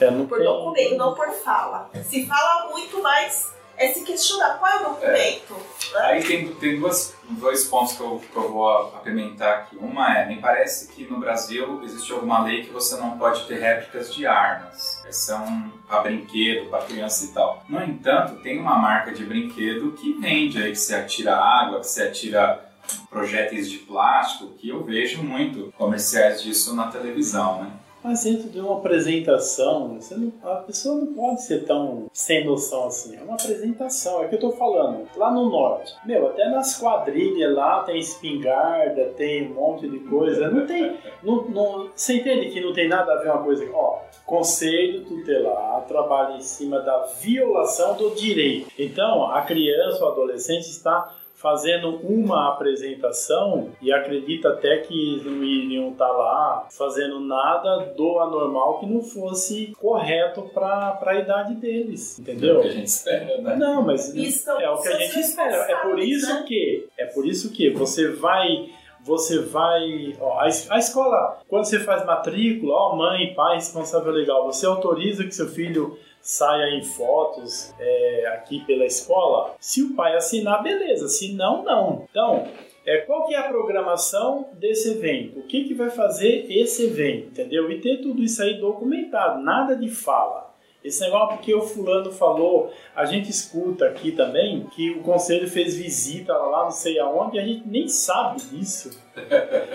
É, não por documento, não por fala. Se fala muito, mas é se questionar qual é o documento. né? Aí tem, tem duas, dois pontos que eu, que eu vou apimentar aqui. Uma é, me parece que no Brasil existe alguma lei que você não pode ter réplicas de armas. São para brinquedo, para criança e tal. No entanto, tem uma marca de brinquedo que vende aí, que você atira água, que você atira projéteis de plástico, que eu vejo muito comerciais disso na televisão, né? Mas dentro de uma apresentação, não- a pessoa não pode ser tão sem noção assim. É uma apresentação, é o que eu tô falando. Lá no norte, meu, até nas quadrilhas lá tem espingarda, tem um monte de coisa. Não tem. Não, não- você entende que não tem nada a ver uma coisa. Ó, Conselho Tutelar trabalha em cima da violação do direito. Então, a criança ou adolescente está fazendo uma apresentação e acredita até que não iriam estar lá fazendo nada do anormal que não fosse correto para a idade deles, É o entendeu? que a gente espera, né? Não, mas Isso é o que a gente espera. É por responsáveis, isso né? que é por isso que você vai você vai. Ó, a, a escola, quando você faz matrícula, ó, mãe, pai, responsável legal, você autoriza que seu filho saia em fotos é, aqui pela escola? Se o pai assinar, beleza. Se não, não. Então, é, qual que é a programação desse evento? O que, que vai fazer esse evento, entendeu? E ter tudo isso aí documentado, nada de fala. Esse negócio porque o fulano falou, a gente escuta aqui também que o conselho fez visita lá não sei aonde, e a gente nem sabe disso.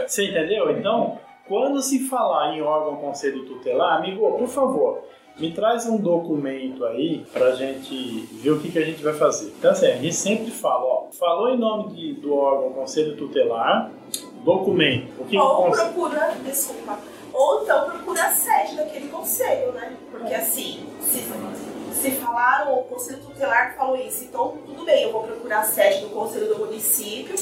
Você entendeu? Então, quando se falar em órgão conselho tutelar, amigo, por favor, me traz um documento aí pra gente ver o que, que a gente vai fazer. Então, assim, a gente sempre fala, ó, falou em nome de- do órgão conselho tutelar, documento. O que Ou procura, desculpa, ou então procura a sede daquele conselho, né? Porque assim, se, se falaram, o conselho tutelar falou isso, então tudo bem, eu vou procurar a sede do conselho do município,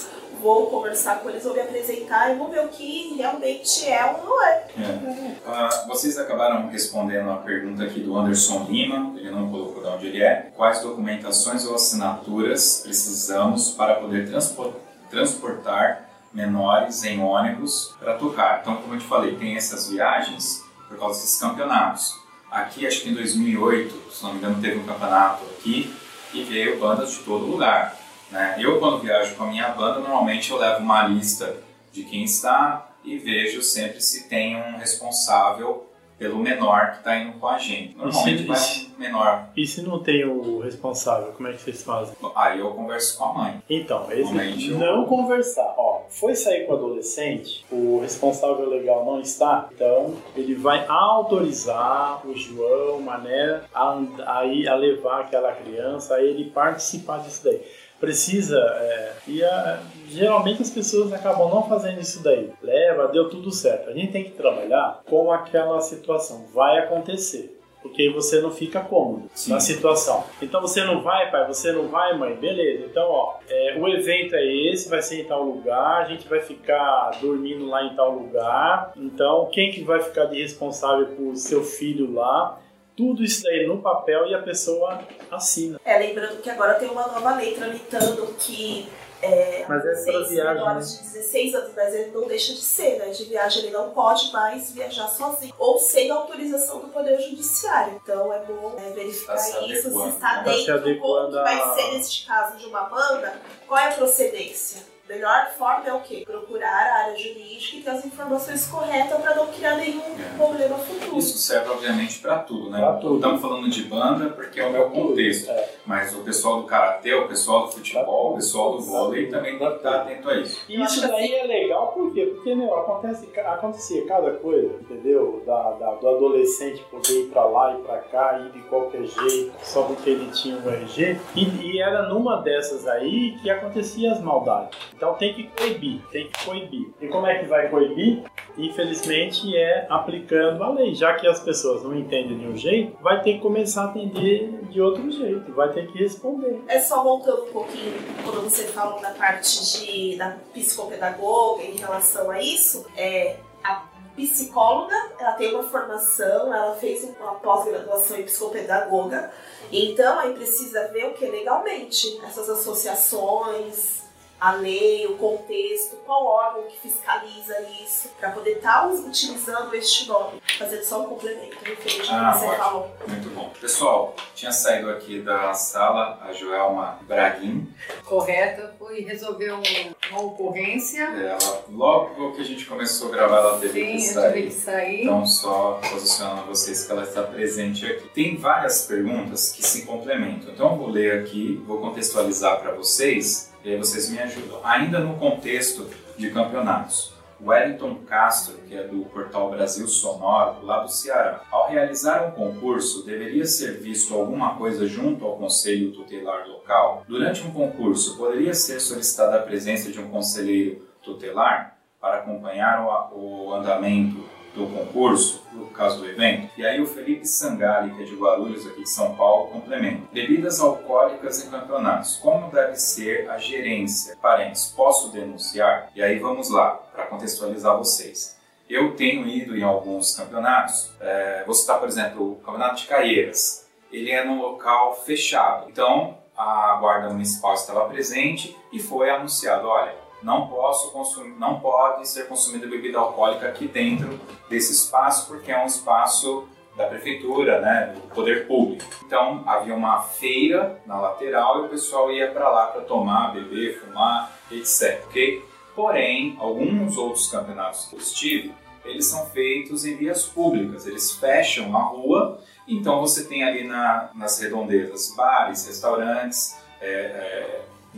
vou conversar com eles, vou me apresentar e vou ver o que realmente é ou não é. É. Ah, vocês acabaram respondendo a pergunta aqui do Anderson Lima, ele não colocou de onde ele é. Quais documentações ou assinaturas precisamos para poder transpor- transportar menores em ônibus para tocar? Então, como eu te falei, tem essas viagens por causa desses campeonatos. Aqui, acho que em 2008, se não me engano, teve um campeonato aqui e veio bandas de todo lugar. Né? Eu, quando viajo com a minha banda, normalmente eu levo uma lista de quem está e vejo sempre se tem um responsável pelo menor que está indo com a gente. Normalmente Isso- vai um menor. E se não tem o responsável, como é que vocês fazem? Aí eu converso com a mãe. Então, esse eu- não conversar. Ó, foi sair com o adolescente, o responsável legal não está, então ele vai autorizar o João, o Mané, a, a, a levar aquela criança, a ele participar disso daí. Precisa, é, e a- geralmente as pessoas acabam não fazendo isso daí. Leva, deu tudo certo. A gente tem que trabalhar com aquela situação. Vai acontecer. Porque você não fica cômodo Sim. na situação. Então você não vai, pai, você não vai, mãe, beleza. Então, ó, é, o evento é esse, vai ser em tal lugar, a gente vai ficar dormindo lá em tal lugar. Então, quem que vai ficar de responsável por seu filho lá? Tudo isso daí no papel e a pessoa assina. É, lembrando que agora tem uma nova lei tramitando que é, Mas é adolescentes viagem, menores de 16 anos, mas ele não deixa de ser, né? De viagem ele não pode mais viajar sozinho, ou sem autorização do Poder Judiciário. Então é bom é, verificar Tá se isso, se adequando, está né? Tá se dentro, como que vai a- ser neste caso de uma banda, qual é a procedência. Melhor forma é o quê? Procurar a área jurídica e ter as informações corretas para não criar nenhum É. problema futuro. Isso serve, obviamente, para tudo, né? Pra tudo. Estamos falando de banda porque é o meu contexto. É. Mas o pessoal do karatê, o pessoal do futebol, o pessoal do vôlei também tem que estar atento a isso. E isso daí é legal por quê? Porque, meu, acontece, acontecia cada coisa, entendeu? Da, da- do adolescente poder ir pra lá e pra cá, ir de qualquer jeito, só porque ele tinha um RG. E, e era numa dessas aí que acontecia as maldades. Então tem que coibir, tem que coibir. E como é que vai coibir? Infelizmente é aplicando a lei. Já que as pessoas não entendem de um jeito, vai ter que começar a atender de outro jeito, vai ter que responder. É só voltando um pouquinho, quando você falou da parte de, da psicopedagoga em relação a isso, é, a psicóloga, ela tem uma formação, ela fez uma pós-graduação em psicopedagoga, então aí precisa ver o que legalmente, essas associações, a lei, o contexto, qual órgão que fiscaliza isso, para poder estar tá utilizando este nome. Fazendo só um complemento, referente ah, que você ótimo. falou. Muito bom. Pessoal, tinha saído aqui da sala a Joelma Braguin. Correta, foi resolver um, uma ocorrência. Ela, logo que a gente começou a gravar, ela teve Sim, que sair. tive que sair. Então, só posicionando vocês que ela está presente aqui. Tem várias perguntas que se complementam. Então, eu vou ler aqui, vou contextualizar para vocês e aí vocês me ajudam. Ainda no contexto de campeonatos. Wellington Castro, que é do portal Brasil Sonoro, lá do Ceará. Ao realizar um concurso, deveria ser visto alguma coisa junto ao conselho tutelar local? Durante um concurso, poderia ser solicitada a presença de um conselheiro tutelar para acompanhar o, andamento do concurso, caso do evento. E aí o Felipe Sangali, que é de Guarulhos, aqui de São Paulo, complementa. Bebidas alcoólicas em campeonatos. Como deve ser a gerência? Parentes, posso denunciar? E aí vamos lá, para contextualizar vocês. Eu tenho ido em alguns campeonatos, é, vou citar, por exemplo, o Campeonato de Caieiras. Ele é num local fechado. Então, a Guarda Municipal estava presente e foi anunciado, olha, não posso consumir, não pode ser consumida bebida alcoólica aqui dentro desse espaço porque é um espaço da prefeitura, né, do poder público. Então havia uma feira na lateral e o pessoal ia para lá para tomar, beber, fumar, etc. Ok? Porém, alguns outros campeonatos que eu estive, eles são feitos em vias públicas. Eles fecham a rua, então você tem ali na, nas redondezas bares, restaurantes, é,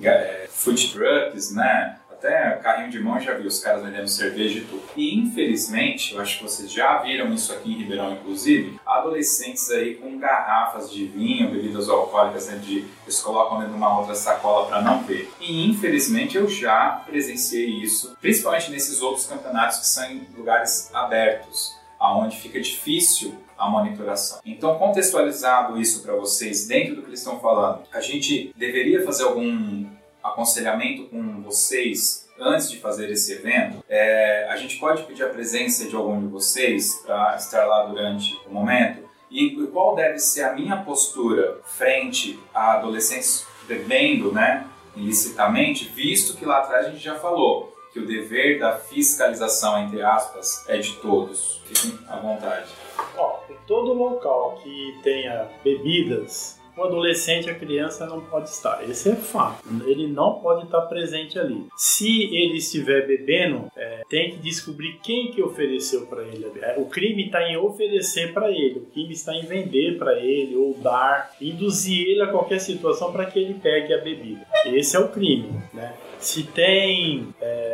é, é, food trucks, né? Até carrinho de mão já vi os caras vendendo cerveja e tudo. E infelizmente, eu acho que vocês já viram isso aqui em Ribeirão, inclusive, adolescentes aí com garrafas de vinho, bebidas alcoólicas dentro de. Eles colocam dentro de uma outra sacola para não ver. E infelizmente eu já presenciei isso, principalmente nesses outros campeonatos que são em lugares abertos, aonde fica difícil a monitoração. Então, contextualizado isso para vocês dentro do que eles estão falando, a gente deveria fazer algum aconselhamento com vocês antes de fazer esse evento, é, a gente pode pedir a presença de algum de vocês para estar lá durante o momento? E qual deve ser a minha postura frente a adolescentes bebendo, né, ilicitamente, visto que lá atrás a gente já falou que o dever da fiscalização, entre aspas, é de todos. Fiquem à vontade. Ó, em todo local que tenha bebidas o adolescente, a criança não pode estar. Esse é fato. Ele não pode estar presente ali. Se ele estiver bebendo, é, tem que descobrir quem que ofereceu para ele. O crime está em oferecer para ele. O crime está em vender para ele ou dar, induzir ele a qualquer situação para que ele pegue a bebida. Esse é o crime, né? Se tem é,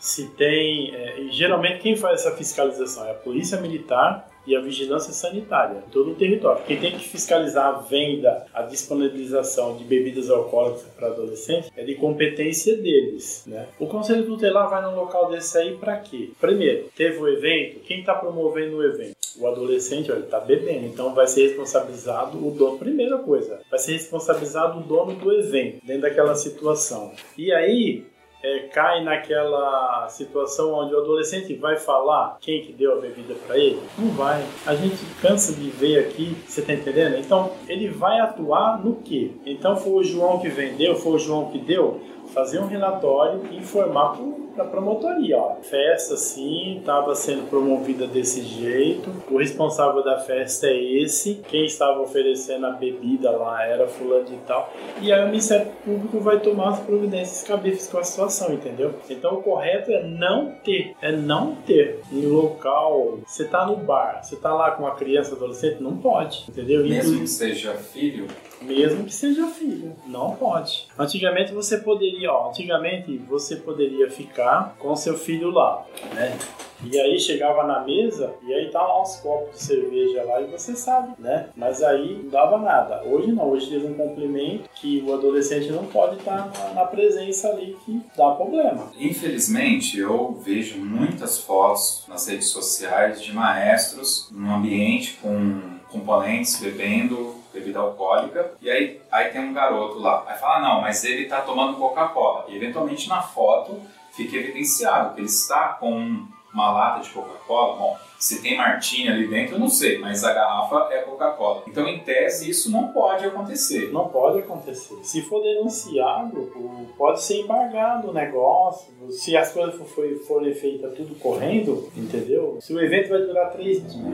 se tem. É, geralmente quem faz essa fiscalização é a polícia militar e a vigilância sanitária em todo o território. Quem tem que fiscalizar a venda, a disponibilização de bebidas alcoólicas para adolescentes é de competência deles. Né? O conselho tutelar vai num local desse aí para quê? Primeiro, teve o evento, quem está promovendo o evento? O adolescente, olha, está bebendo, então vai ser responsabilizado o dono. Primeira coisa, vai ser responsabilizado o dono do evento, dentro daquela situação. E aí, é, cai naquela situação onde o adolescente vai falar quem que deu a bebida para ele? Não vai. A gente cansa de ver aqui, você tá entendendo? Então, ele vai atuar no quê? Então, foi o João que vendeu, foi o João que deu? Fazer um relatório e informar para a promotoria, ó, festa sim, estava sendo promovida desse jeito, o responsável da festa é esse, quem estava oferecendo a bebida lá era fulano de tal, e aí o Ministério Público vai tomar as providências cabíveis com a situação, entendeu? Então o correto é não ter, é não ter. Em local, você tá no bar, você tá lá com uma criança, adolescente, não pode, entendeu? Mesmo que seja filho, mesmo que seja filho, não pode. Antigamente você poderia, ó, antigamente você poderia ficar com seu filho lá, né? E aí chegava na mesa e aí tá lá os copos de cerveja lá e você sabe, né? Mas aí não dava nada. Hoje não, hoje teve um complemento que o adolescente não pode estar na, na presença ali que dá problema. Infelizmente, eu vejo muitas fotos nas redes sociais de maestros num ambiente com componentes bebendo bebida alcoólica, e aí, aí tem um garoto lá. Aí fala, não, mas ele está tomando Coca-Cola. E eventualmente na foto fica evidenciado que ele está com uma lata de Coca-Cola, bom, se tem martini ali dentro, eu não sei, mas a garrafa é Coca-Cola. Então, em tese, isso não pode acontecer. Não pode acontecer. Se for denunciado, pode ser embargado o negócio. Se as coisas for- for- forem feitas tudo correndo, entendeu? Se o evento vai durar três dias.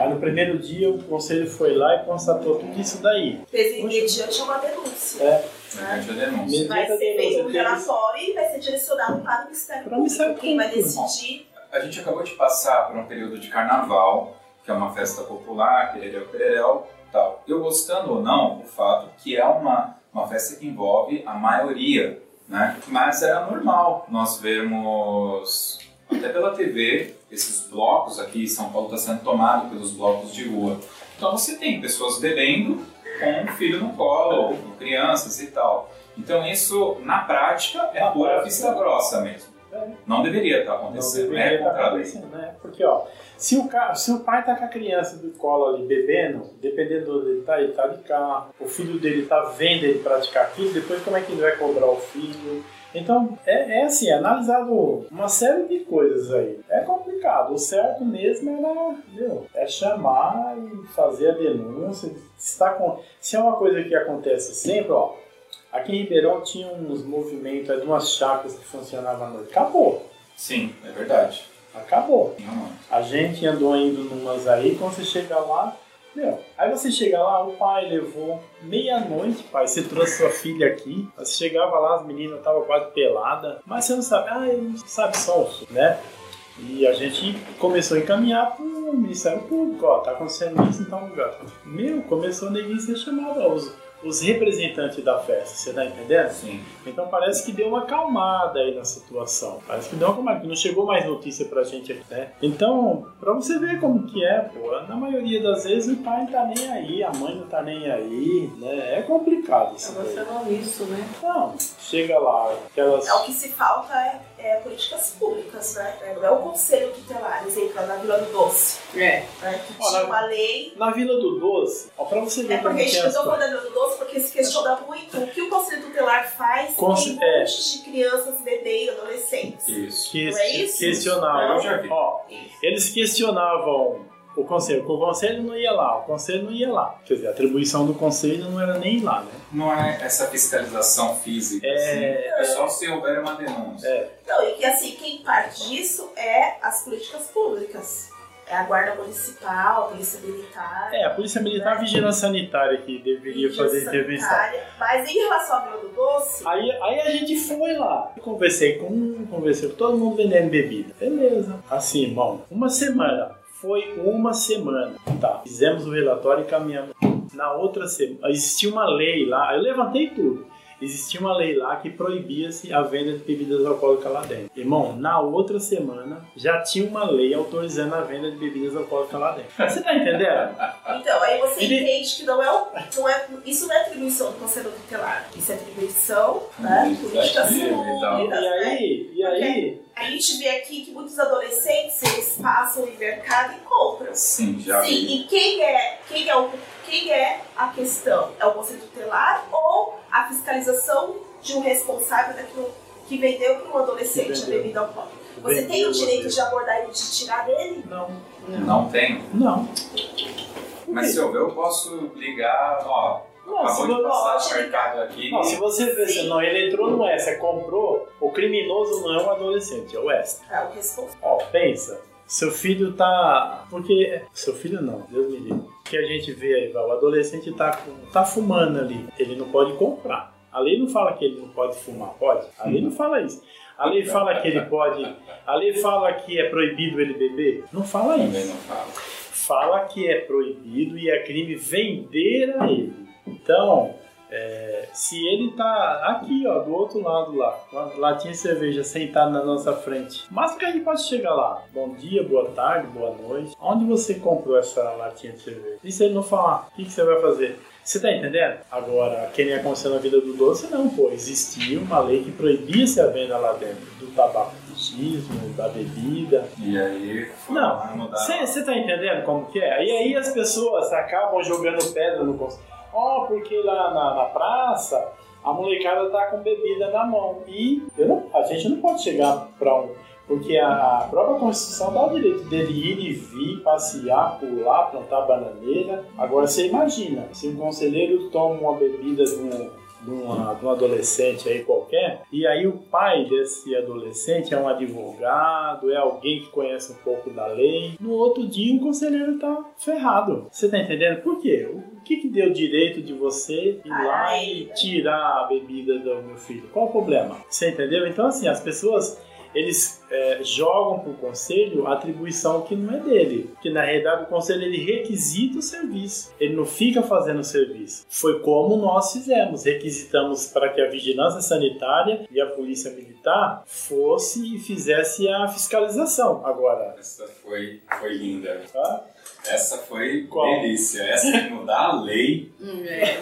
Aí no primeiro dia o conselho foi lá e constatou tudo isso daí. Fez Poxa. mediante uma denúncia. É, Mediante a denúncia. Vai ser feito um relatório e vai ser direcionado para o Ministério Público. Quem vai decidir A gente acabou de passar por um período de carnaval, que é uma festa popular, pererel, pererel, tal. Eu gostando ou não, o fato que é uma, uma festa que envolve a maioria, né? Mas era normal nós vermos, até pela TV, esses blocos aqui em São Paulo está sendo tomado pelos blocos de rua. Então você tem pessoas bebendo com um filho no colo, ou com crianças e tal. Então isso, na prática, é Na pura prática. vista grossa mesmo. É. Não deveria estar não acontecendo, deveria é estar contra a lei. acontecendo, né? Porque, ó, se o, ca... se o pai tá com a criança do colo ali bebendo, dependendo de onde ele tá, ele tá de carro, o filho dele tá vendo ele praticar aquilo, depois como é que ele vai cobrar o filho? Então, é, é assim, é analisado uma série de coisas aí. É complicado. O certo mesmo era, meu, é chamar e fazer a denúncia. Se, tá com... se é uma coisa que acontece sempre, ó, aqui em Ribeirão tinha uns movimentos, umas chácaras que funcionavam à noite. Acabou. Sim, é verdade. Acabou. Não, A gente andou indo numas aí, quando você chega lá, meu, aí você chega lá, o pai levou meia-noite, pai, você trouxe sua filha aqui, você chegava lá, as meninas estavam quase peladas, mas você não sabe, ah, ele sabe só o né? E a gente começou a encaminhar pro Ministério Público, ó, tá acontecendo isso em tal lugar. Meu, começou a ninguém ser chamado, ó, os, os representantes da festa, você tá entendendo? sim. Então parece que deu uma acalmada aí na situação. Parece que deu uma acalmada, que não chegou mais notícia pra gente aqui, né? Então, pra você ver como que é, pô, na maioria das vezes o pai não tá nem aí, a mãe não tá nem aí, né? É complicado isso Você daí. não isso, né? Não, chega lá, aquelas... É o que se falta é, é políticas públicas, né? Não é o conselho tutelar, exemplo, na Vila do Doce, É. né? Que tinha uma lei. Na Vila do Doce, ó, pra você ver É porque a gente é não tô falando da Vila do Doce porque se questiona muito o que o conselho tutelar faz Com- com é. de crianças, bebês e adolescentes. Isso. Que Não é isso? questionavam, Eu já vi. ó, eles questionavam o conselho, o conselho não ia lá, o conselho não ia lá. Quer dizer, a atribuição do conselho não era nem ir lá, né? Não é essa fiscalização física, É, assim. é só se houver uma denúncia. É. Não, e que assim, quem parte disso é as políticas públicas. É a guarda municipal, a polícia militar. É, a Polícia Militar e a Vigilância Sanitária que deveria fazer intervenção. Mas em relação à Vila do Doce, Aí, aí a gente foi lá. Conversei com um, conversei com todo mundo vendendo bebida. Beleza. Assim, irmão, uma semana. Foi uma semana. Tá. Fizemos o relatório e caminhamos. Na outra semana, existia uma lei lá. Eu levantei tudo. Existia uma lei lá que proibia-se a venda de bebidas alcoólicas lá dentro. Irmão, na outra semana já tinha uma lei autorizando a venda de bebidas alcoólicas lá dentro. Você tá entendendo? então, aí você Ele- entende que não é, o, não é isso não é atribuição do Conselho Tutelar. Isso é atribuição, né? Isso, Políticas é e públicas, E né? aí, e aí, A gente vê aqui que muitos adolescentes eles passam em mercado e compram. Sim, já Sim, vi. e quem é, quem, é o, quem é a questão? É o Conselho Tutelar ou a fiscalização de um responsável daquilo que vendeu para um adolescente a bebida alcoólica? Você tem Vendeu, o direito de abordar e de tirar dele? não, Não tem. não. Mas se eu ver, eu posso ligar, ó. Não, se mercado aqui. Não, se você se não, ele entrou no S, comprou, o criminoso não é um adolescente, é o S. É o responsável. Ó, pensa, seu filho tá. Porque. Seu filho não, Deus me livre. O que a gente vê aí, o adolescente tá, com- tá fumando ali, ele não pode comprar. A lei não fala que ele não pode fumar, pode? A lei não fala isso. A lei fala que ele pode. A lei fala que é proibido ele beber? Não fala Também isso. não fala. fala que é proibido e é crime vender a ele. Então, é, se ele tá aqui, ó, do outro lado lá, com a latinha de cerveja sentado na nossa frente, mas que a gente pode chegar lá. Bom dia, boa tarde, boa noite. Onde você comprou essa latinha de cerveja? E se ele não falar, o que, que você vai fazer? Você tá entendendo? Agora, quem nem aconteceu na vida do doce, não, pô. Existia uma lei que proibia-se a venda lá dentro do tabaco da bebida, E aí, não, você tá entendendo como que é? E aí as pessoas acabam jogando pedra no conselho. Ó, porque lá na, na praça a molecada tá com bebida na mão. E não- a gente não pode chegar pra um Porque a, a própria Constituição dá o direito dele ir e vir, passear, pular, plantar bananeira. Agora você imagina, se um conselheiro toma uma bebida de um, de, uma, de um adolescente aí qualquer, e aí o pai desse adolescente é um advogado, é alguém que conhece um pouco da lei, no outro dia o conselheiro tá ferrado. Você tá entendendo? Por quê? O que, que deu direito de você ir lá Ai, e tirar a bebida do meu filho? Qual o problema? Você entendeu? Então, assim, as pessoas eles é, jogam para o conselho a atribuição que não é dele. Que na realidade o conselho ele requisita o serviço, ele não fica fazendo o serviço. Foi como nós fizemos: requisitamos para que a vigilância sanitária e a polícia militar fosse e fizesse a fiscalização. Agora, Essa foi, foi linda. tá? Essa foi Qual? delícia. Essa de mudar a lei. Hum, é.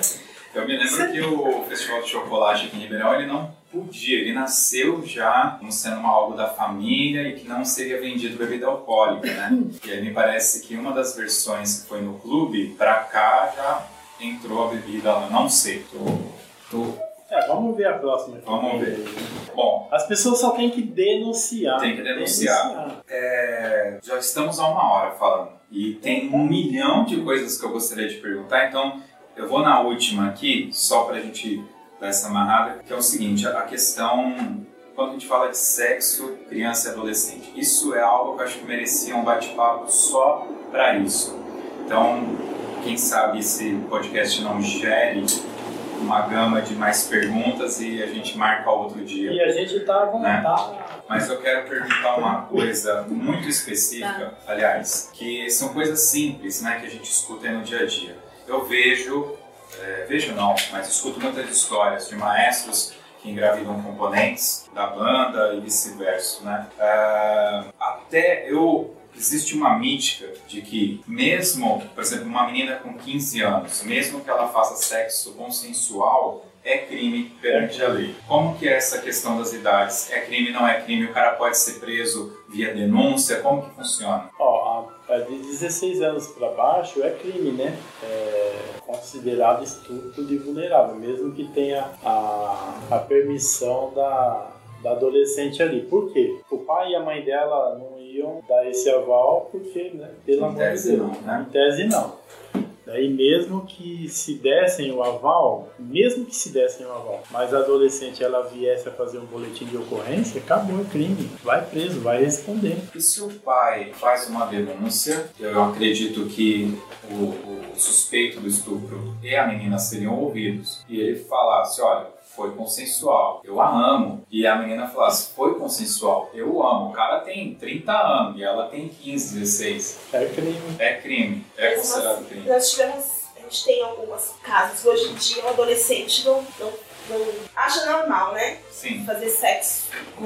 Eu me lembro que o Festival de Chocolate aqui em Ribeirão, ele não podia, ele nasceu já como sendo uma algo da família e que não seria vendido bebida alcoólica, né? e aí me parece que uma das versões que foi no clube, pra cá já entrou a bebida lá, não sei. Tô, tô... É, vamos ver a próxima. aqui. Vamos ver. Bom, As pessoas só têm que denunciar. Tem que denunciar. é, já estamos há uma hora falando e tem um milhão de coisas que eu gostaria de perguntar, então eu vou na última aqui, só pra gente dar essa amarrada, que é o seguinte, a questão, quando a gente fala de sexo, criança e adolescente, isso é algo que eu acho que merecia um bate-papo só pra isso. Então, quem sabe esse podcast não gere uma gama de mais perguntas e a gente marca outro dia. E a gente tá à vontade. Mas eu quero perguntar uma coisa muito específica, aliás, que são coisas simples, né, que a gente escuta aí no dia a dia. Eu vejo, é, vejo não, mas escuto muitas histórias de maestros que engravidam componentes da banda e vice-versa, né? Ah, até eu existe uma mítica de que mesmo, por exemplo, uma menina com 15 anos, mesmo que ela faça sexo consensual, é crime perante a lei. Como que é essa questão das idades? É crime, não é crime? O cara pode ser preso via denúncia? Como que funciona? Ó, a de 16 anos para baixo é crime, né? É considerado estupro de vulnerável, mesmo que tenha a, a permissão da, da adolescente ali. Por quê? O pai e a mãe dela não dar esse aval porque, né? Pelo Em amor tese de Deus. não, né? Em tese não. Daí mesmo que se dessem o aval, mesmo que se dessem o aval, mas a adolescente ela viesse a fazer um boletim de ocorrência, acabou o crime. Vai preso, vai responder. E se o pai faz uma denúncia, eu acredito que o, o suspeito do estupro e a menina seriam ouvidos, e ele falasse, olha, foi consensual, eu a amo. E a menina falasse, foi consensual, eu amo. O cara tem 30 anos e ela tem 15, 16. É crime. É crime, é Mesmo considerado assim, crime. Nós tivemos, a gente tem alguns casos, hoje em dia o adolescente não, não, não acha normal, né? Sim. Fazer sexo com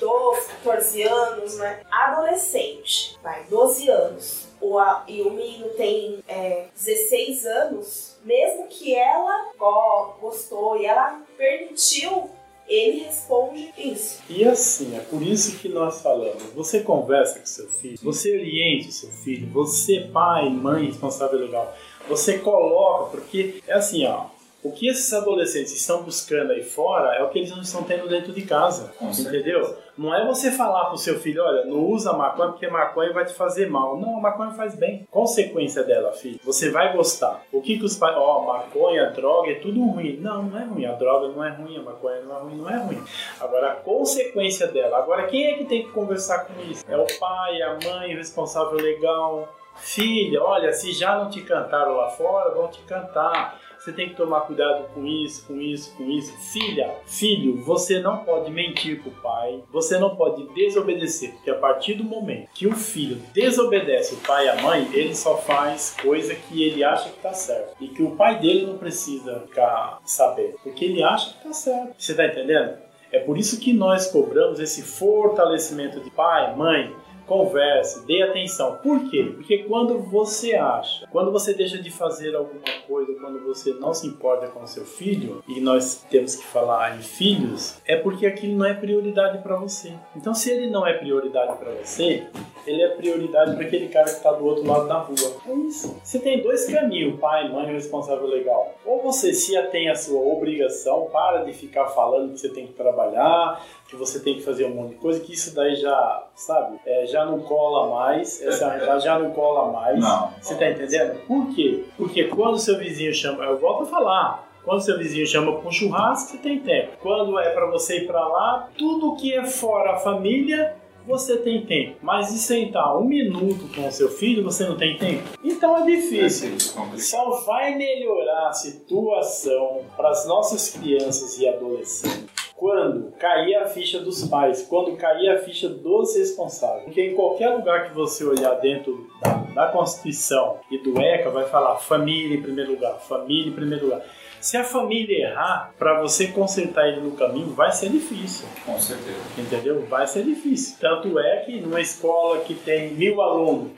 12, 14 anos, né? Adolescente, vai, 12 anos, o, a- e o menino tem é, 16 anos, mesmo que ela go- gostou e ela permitiu, ele responde isso. E assim, é por isso que nós falamos. Você conversa com seu filho, você oriente seu filho, você, pai, mãe, responsável legal, você coloca, porque é assim, ó. O que esses adolescentes estão buscando aí fora é o que eles não estão tendo dentro de casa. Com certeza. entendeu? Não é você falar pro seu filho, olha, não usa maconha porque maconha vai te fazer mal. Não, a maconha faz bem. Consequência dela, filho. Você vai gostar. O que que os pais. Ó, maconha, droga, é tudo ruim. Não, não é ruim. A droga não é ruim, a maconha não é ruim, não é ruim. Agora, a consequência dela. Agora, quem é que tem que conversar com isso? É o pai, a mãe, o responsável legal. Filha, olha, se já não te cantaram lá fora, vão te cantar. Você tem que tomar cuidado com isso, com isso, com isso. Filha, filho, você não pode mentir pro pai, você não pode desobedecer, porque a partir do momento que o filho desobedece o pai e a mãe, ele só faz coisa que ele acha que tá certo. E que o pai dele não precisa ficar sabendo, porque ele acha que tá certo. Você tá entendendo? É por isso que nós cobramos esse fortalecimento de pai, mãe, converse, dê atenção. Por quê? Porque quando você acha, quando você deixa de fazer alguma coisa, quando você não se importa com o seu filho, e nós temos que falar em filhos, é porque aquilo não é prioridade para você. Então, se ele não é prioridade para você, ele é prioridade para aquele cara que está do outro lado da rua. É isso. Você tem dois caminhos, pai, mãe, responsável legal. Ou você se atém à sua obrigação, para de ficar falando que você tem que trabalhar, que você tem que fazer um monte de coisa, que isso daí já, sabe, é, já não cola mais, essa é realidade já não cola mais. Não. Você tá entendendo? Por quê? Porque quando seu vizinho chama, eu volto a falar, quando seu vizinho chama para um churrasco, você tem tempo. Quando é para você ir para lá, tudo que é fora a família, você tem tempo. Mas de sentar um minuto com o seu filho, você não tem tempo? Então é difícil. Só vai melhorar a situação para as nossas crianças e adolescentes quando cair a ficha dos pais, quando cair a ficha dos responsáveis. Porque em qualquer lugar que você olhar dentro da, da Constituição e do ECA, vai falar família em primeiro lugar, família em primeiro lugar. Se a família errar, para você consertar ele no caminho, vai ser difícil. Com certeza. Entendeu? Vai ser difícil. Tanto é que numa escola que tem mil alunos,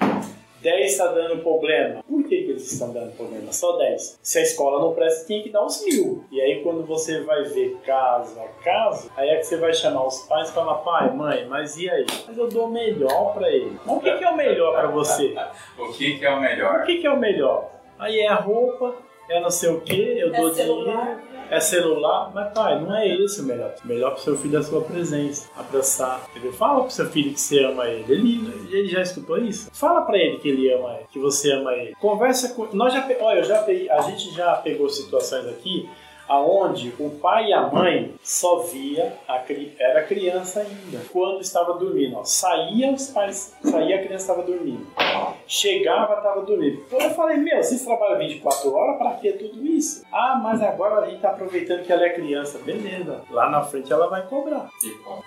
10 está dando problema. Por que, que eles estão dando problema? Só 10. Se a escola não presta, tinha que dar uns mil. E aí, quando você vai ver caso a caso, aí é que você vai chamar os pais e falar: pai, mãe, mas e aí? Mas eu dou o melhor para ele. Mas o que, que é o melhor para você? o que, que é o melhor? O que, que é o melhor? Aí é a roupa, é não sei o que, eu É dou celular. dinheiro, é celular, mas pai, não é esse o melhor. O melhor pro seu filho é a sua presença, abraçar. Entendeu? Fala pro seu filho que você ama ele. Ele, ele já escutou isso? Fala pra ele que ele ama ele, que você ama ele. Conversa com. Nós já, olha, eu já peguei, a gente já pegou situações aqui aonde o pai e a mãe só via a cri- era criança ainda quando estava dormindo. Ó. Saía os pais, saía a criança estava dormindo. Chegava, estava dormindo. Então eu falei, meu, vocês trabalham 24 horas, pra que tudo isso? Ah, mas agora a gente tá aproveitando que ela é criança. Beleza. Lá na frente ela vai cobrar.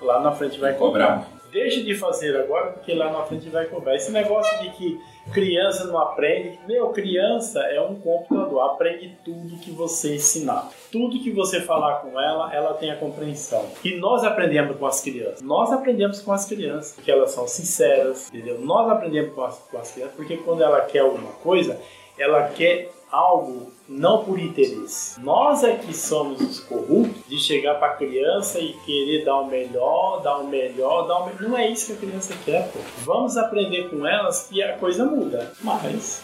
Lá na frente vai Cobrar. Deixe de fazer agora, porque lá na frente vai cobrar. Esse negócio de que criança não aprende. Meu, criança é um computador. Aprende tudo que você ensinar. Tudo que você falar com ela, ela tem a compreensão. E nós aprendemos com as crianças. Nós aprendemos com as crianças, porque elas são sinceras, entendeu? Nós aprendemos com as, com as crianças, porque quando ela quer alguma coisa, ela quer algo não por interesse. Nós é que somos os corruptos de chegar para a criança e querer dar o melhor, dar o melhor, dar o melhor. Não é isso que a criança quer, pô. Vamos aprender com elas que a coisa muda. Mas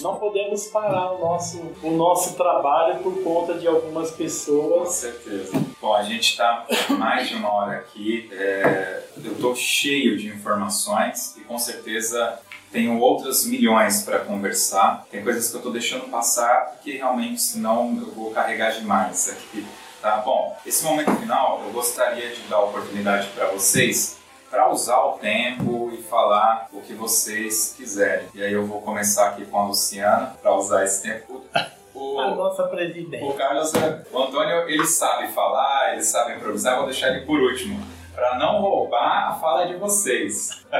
não podemos parar o nosso, o nosso trabalho por conta de algumas Com pessoas. certeza. Bom, a gente está mais de uma hora aqui. é, eu estou cheio de informações e com certeza tenho outras milhões para conversar. Tem coisas que eu estou deixando passar porque realmente senão eu vou carregar demais aqui. Tá bom. Esse momento final eu gostaria de dar a oportunidade para vocês para usar o tempo e falar o que vocês quiserem. E aí eu vou começar aqui com a Luciana para usar esse tempo. O- A nossa presidente. o Carlos, é- o Antônio, ele sabe falar, ele sabe improvisar, vou deixar ele por último, para não roubar a fala de vocês.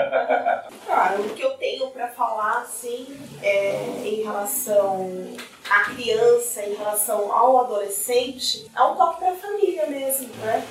Cara, o que eu tenho pra falar, assim, é, em relação à criança, em relação ao adolescente, é um toque pra família mesmo, né?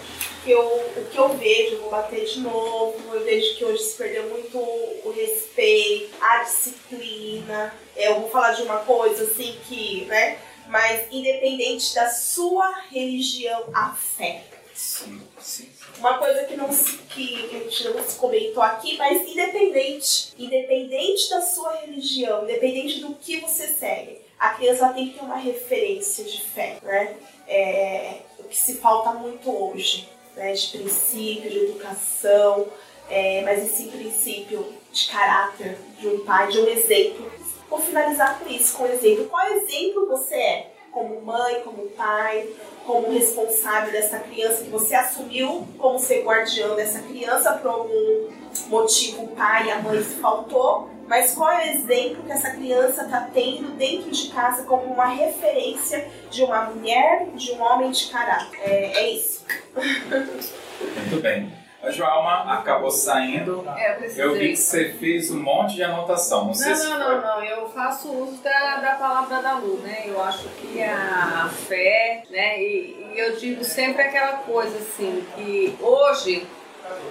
Eu, o que eu vejo, vou bater de novo, eu vejo que hoje se perdeu muito o respeito, a disciplina. Eu vou falar de uma coisa, assim, que, né? Mas independente da sua religião, a fé. Sim, sim. Uma coisa que não que, a gente não se comentou aqui, mas independente, independente da sua religião, independente do que você segue, a criança tem que ter uma referência de fé, né? É, o que se falta muito hoje, né? De princípio, de educação, é, mas esse princípio de caráter, de um pai, de um exemplo. Vou finalizar com isso, com exemplo. Qual exemplo você é? Como mãe, como pai, como responsável dessa criança, que você assumiu como ser guardião dessa criança por algum motivo, o pai e a mãe se faltou, mas qual é o exemplo que essa criança está tendo dentro de casa como uma referência de uma mulher, de um homem de caráter? É, é isso. Muito bem. A Joelma acabou saindo. É, eu. Eu vi que você fez um monte de anotação. Não sei Não, se não, não, não. Eu faço uso da, da palavra da Lu, né? Eu acho que a fé, né? E, e eu digo sempre aquela coisa assim, que hoje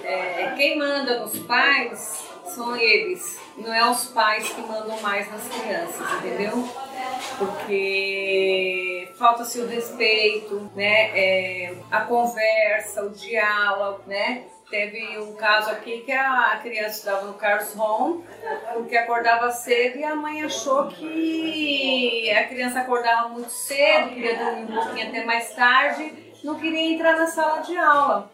é, quem manda nos pais são eles, não é os pais que mandam mais nas crianças, entendeu? Porque falta-se o respeito, né? É, a conversa, o diálogo, né? Teve um caso aqui que a criança estava no Carlos Home, porque acordava cedo e a mãe achou que a criança acordava muito cedo, queria dormir um pouquinho até mais tarde, não queria entrar na sala de aula.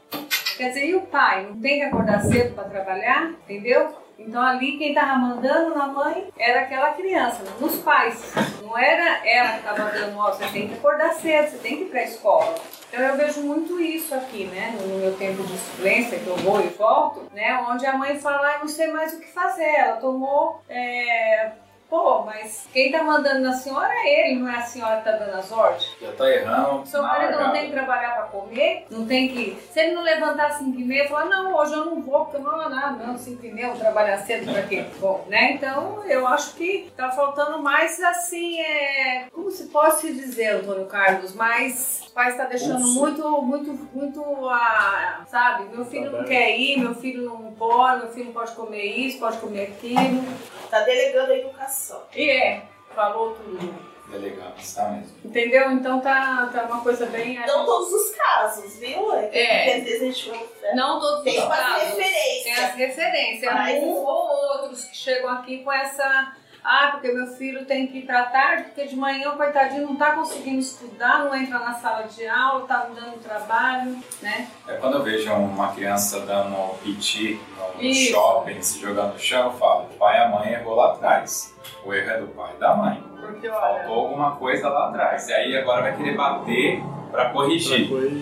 Quer dizer, e o pai? Não tem que acordar cedo para trabalhar? Entendeu? Então ali quem estava mandando na mãe era aquela criança, nos pais. Não era ela que estava dando, ó, você tem que acordar cedo, você tem que ir para a escola. Então eu vejo muito isso aqui, né, no meu tempo de suplência, que eu vou e volto, né, onde a mãe fala, ah, não sei mais o que fazer, ela tomou é, Pô, mas quem tá mandando na senhora é ele, não é a senhora que tá dando as ordens. Já tá errando. Seu marido não tem que trabalhar pra comer, não tem que. Se ele não levantar às 5 e meia, falar, não, hoje eu não vou, porque eu não, não, não, 5 e meia, eu vou trabalhar cedo pra quê? Bom, né? Então eu acho que tá faltando mais assim, é. Como se pode dizer, Antônio Carlos, mas o pai está deixando muito, muito, muito a. Sabe? Meu filho não quer ir, meu filho não pode, meu filho não pode comer isso, pode comer aquilo. Tá delegando a educação. E é, falou tudo. Delegado, está mesmo. Entendeu? Então tá, tá uma coisa bem. Não todos os casos, viu? É. Porque às vezes a gente vai. Não todos Tem os casos. referências. Tem as referências. Mas- Um ou outros que chegam aqui com essa. Ah, porque meu filho tem que ir pra tarde, porque de manhã o coitadinho não tá conseguindo estudar, não entra na sala de aula, tá me dando trabalho, né? É quando eu vejo uma criança dando PT no Isso. shopping, se jogando no chão, eu falo, o pai e a mãe errou lá atrás. O erro é do pai e da mãe. Porque olha, Faltou alguma coisa lá atrás. E aí agora vai querer bater pra corrigir. Coisa.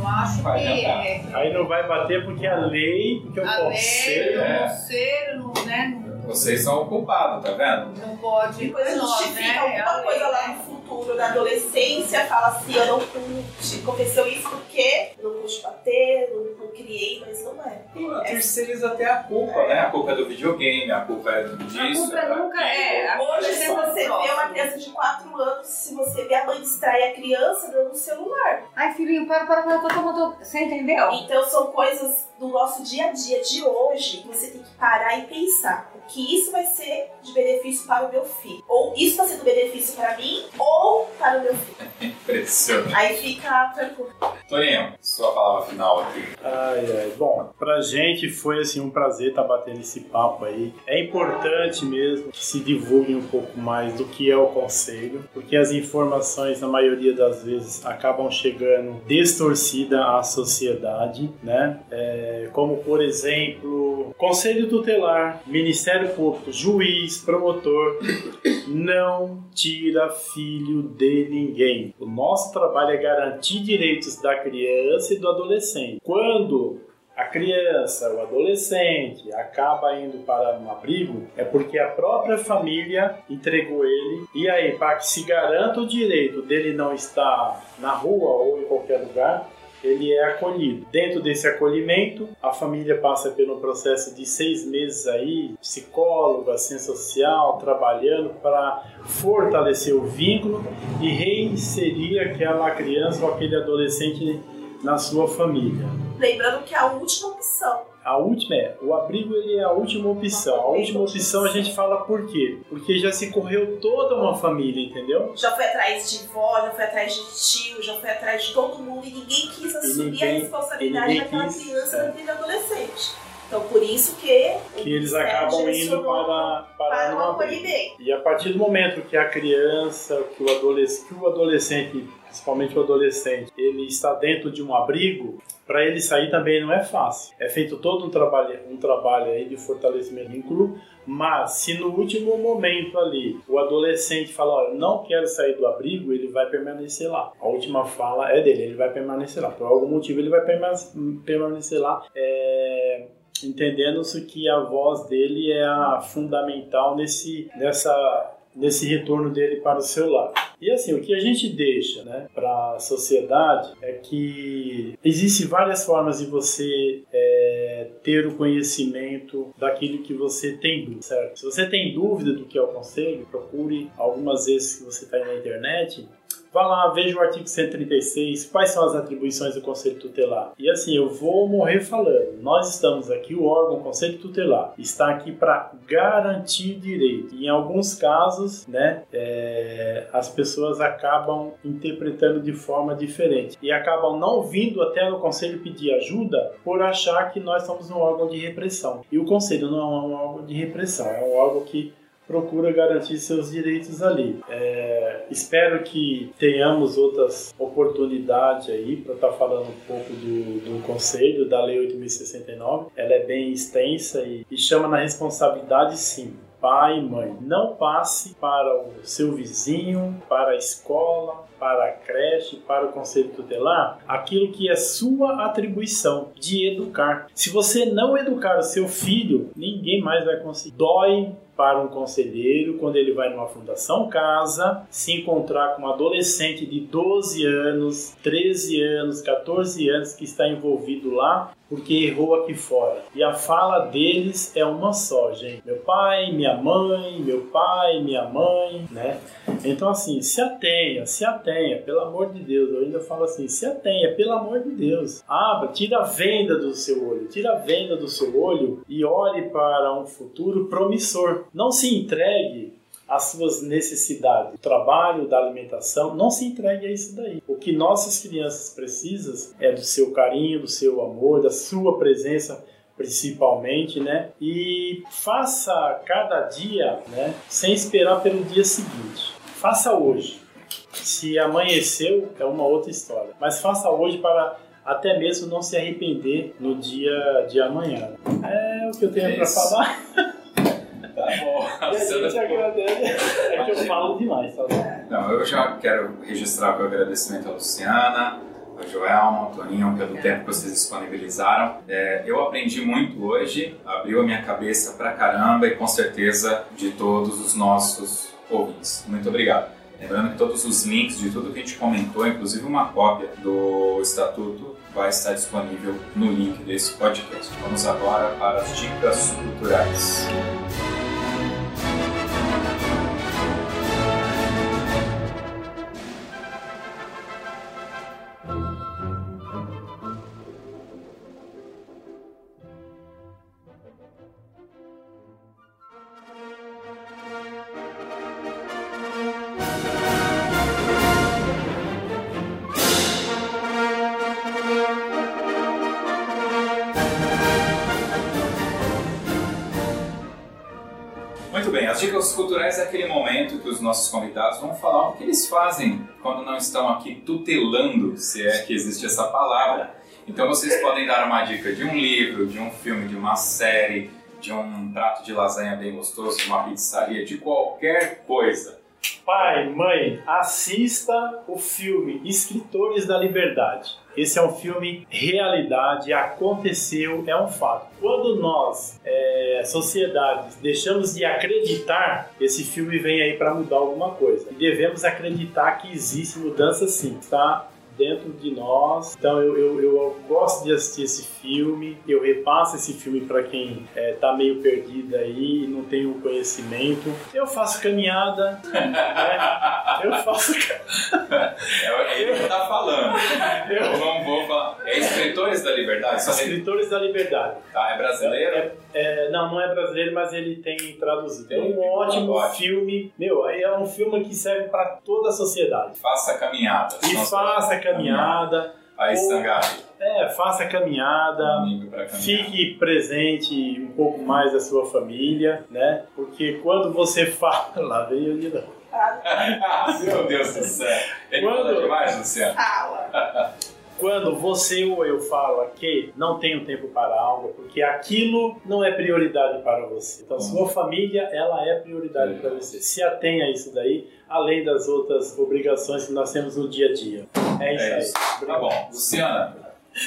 eu acho Vai que é, Aí não vai bater porque a lei, porque o a lei, o é. conselho, não, né? Vocês são o culpado, tá vendo? Não pode. Depois justifica né? alguma lei, coisa lá né? no futuro, na adolescência, fala assim, eu não pude, aconteceu isso porque eu não pude bater, não, não criei, mas não é. E terceiriza até a culpa, né? A culpa é do videogame, a culpa é disso. A culpa é nunca é. Hoje, é se sempre você vê uma criança de 4 anos, se você vê a mãe distrai a criança dando o celular. Ai, filhinho, para, para, para, eu tô tomando. Você entendeu? Então são coisas do nosso dia a dia de hoje você tem que parar e pensar o que isso vai ser de benefício para o meu filho. Ou isso vai ser do benefício para mim ou para o meu filho. Impressionante. Aí fica a pergunta. Toninho, sua palavra final aqui. Ai, ai. Bom, pra gente foi assim um prazer estar batendo esse papo aí. É importante mesmo que se divulgue um pouco mais do que é o conselho, porque as informações, na maioria das vezes, acabam chegando distorcida à sociedade, né? É, como, por exemplo, Conselho Tutelar, Ministério Público, juiz, promotor, não tira filho de ninguém. O nosso trabalho é garantir direitos da criança e do adolescente. Quando a criança, o adolescente, acaba indo para um abrigo, é porque a própria família entregou ele. E aí, para que se garanta o direito dele não estar na rua ou em qualquer lugar, ele é acolhido. Dentro desse acolhimento, a família passa pelo processo de seis meses aí, psicólogo, assistência social, trabalhando para fortalecer o vínculo e reinserir aquela criança ou aquele adolescente na sua família. Lembrando que a última opção. A última é, o abrigo ele é a última opção. A última opção a gente fala por quê? Porque já se correu toda uma família, entendeu? Já foi atrás de vó, já foi atrás de tio, já foi atrás de todo mundo e ninguém quis assumir ninguém- a responsabilidade daquela quis, criança é. daquele adolescente. Então por isso que, Que eles acabam indo para, para, para abrigo. acolhimento. E a partir do momento que a criança, que o adolescente, que o adolescente, principalmente o adolescente, ele está dentro de um abrigo, para ele sair também não é fácil. É feito todo um trabalho, um trabalho aí de fortalecimento vínculo, mas se no último momento ali o adolescente fala, olha, não quero sair do abrigo, ele vai permanecer lá. A última fala é dele, ele vai permanecer lá. Por algum motivo ele vai perma- permanecer lá. É, entendendo-se que a voz dele é a fundamental nesse, nessa, nesse retorno dele para o seu lar. E assim, o que a gente deixa né, para a sociedade é que existem várias formas de você é, ter o conhecimento daquilo que você tem dúvida, certo? Se você tem dúvida do que é o conselho, procure algumas vezes que você está na internet, vá lá, veja o artigo 136, quais são as atribuições do Conselho Tutelar. E assim, eu vou morrer falando. Nós estamos aqui, o órgão Conselho Tutelar, está aqui para garantir direito. E em alguns casos, né, é, as pessoas acabam interpretando de forma diferente e acabam não vindo até no Conselho pedir ajuda por achar que nós somos um órgão de repressão. E o Conselho não é um órgão de repressão, é um órgão que procura garantir seus direitos ali. É, espero que tenhamos outras oportunidades aí para estar tá falando um pouco do, do Conselho, da Lei 8.069. Ela é bem extensa e, e chama na responsabilidade sim pai e mãe. Não passe para o seu vizinho, para a escola, para a creche, para o conselho tutelar, aquilo que é sua atribuição de educar. Se você não educar o seu filho, ninguém mais vai conseguir. Dói para um conselheiro quando ele vai numa fundação casa se encontrar com um adolescente de 12 anos, 13 anos, 14 anos que está envolvido lá porque errou aqui fora. E a fala deles é uma só, gente. Meu pai, minha mãe, meu pai, minha mãe, né? Então assim, se atenha, se atenha, pelo amor de Deus. Eu ainda falo assim, se atenha, pelo amor de Deus. Abra, tira a venda do seu olho, tira a venda do seu olho e olhe para um futuro promissor. Não se entregue às suas necessidades, do trabalho, da alimentação, não se entregue a isso daí. O que nossas crianças precisam é do seu carinho, do seu amor, da sua presença principalmente, né? E faça cada dia, né, sem esperar pelo dia seguinte. Faça hoje. Se amanheceu, é uma outra história. Mas faça hoje para até mesmo não se arrepender no dia de amanhã. É o que eu tenho é para falar. Tá bom. A gente agradece. É que eu falo demais, tá bom? Não, eu já quero registrar o agradecimento à Luciana, a Joelma, ao Toninho, pelo tempo que vocês disponibilizaram. É, eu aprendi muito hoje, abriu a minha cabeça pra caramba e com certeza de todos os nossos ouvintes. Muito obrigado. Lembrando que todos os links de tudo que a gente comentou, inclusive uma cópia do estatuto, vai estar disponível no link desse podcast. Vamos agora para as dicas culturais. Culturais é aquele momento que os nossos convidados vão falar o que eles fazem quando não estão aqui tutelando, se é que existe essa palavra. Então vocês podem dar uma dica de um livro, de um filme, de uma série, de um prato de lasanha bem gostoso, de uma pizzaria, de qualquer coisa. Pai, mãe, assista o filme Escritores da Liberdade. Esse é um filme realidade, aconteceu, é um fato. Quando nós, é, sociedades, deixamos de acreditar, esse filme vem aí para mudar alguma coisa. E devemos acreditar que existe mudança sim, tá? Dentro de nós. Então eu, eu, eu, gosto de assistir esse filme, eu repasso esse filme para quem é, tá meio perdido aí e não tem o conhecimento. Eu faço caminhada, né? eu faço É ele que tá falando. Eu não vou falar. É Escritores da Liberdade? Só Escritores da Liberdade. Tá, é brasileiro? É, é, não, não é brasileiro, mas ele tem traduzido. É um ótimo ótimo. filme. Meu, aí é um filme que serve para toda a sociedade. Faça caminhada. E faça caminhada. Aí, Sangari, É, faça caminhada. Fique presente um pouco mais da sua família, né? Porque quando você fala. Lá veio de novo. Meu Deus do céu. Ele Quando- fala demais, Luciano. Fala. Quando você ou eu fala que não tenho tempo para algo, porque aquilo não é prioridade para você. Então, sua família, ela é prioridade para você. Se atenha a isso daí, além das outras obrigações que nós temos no dia a dia. É isso É isso. Tá bom. Luciana,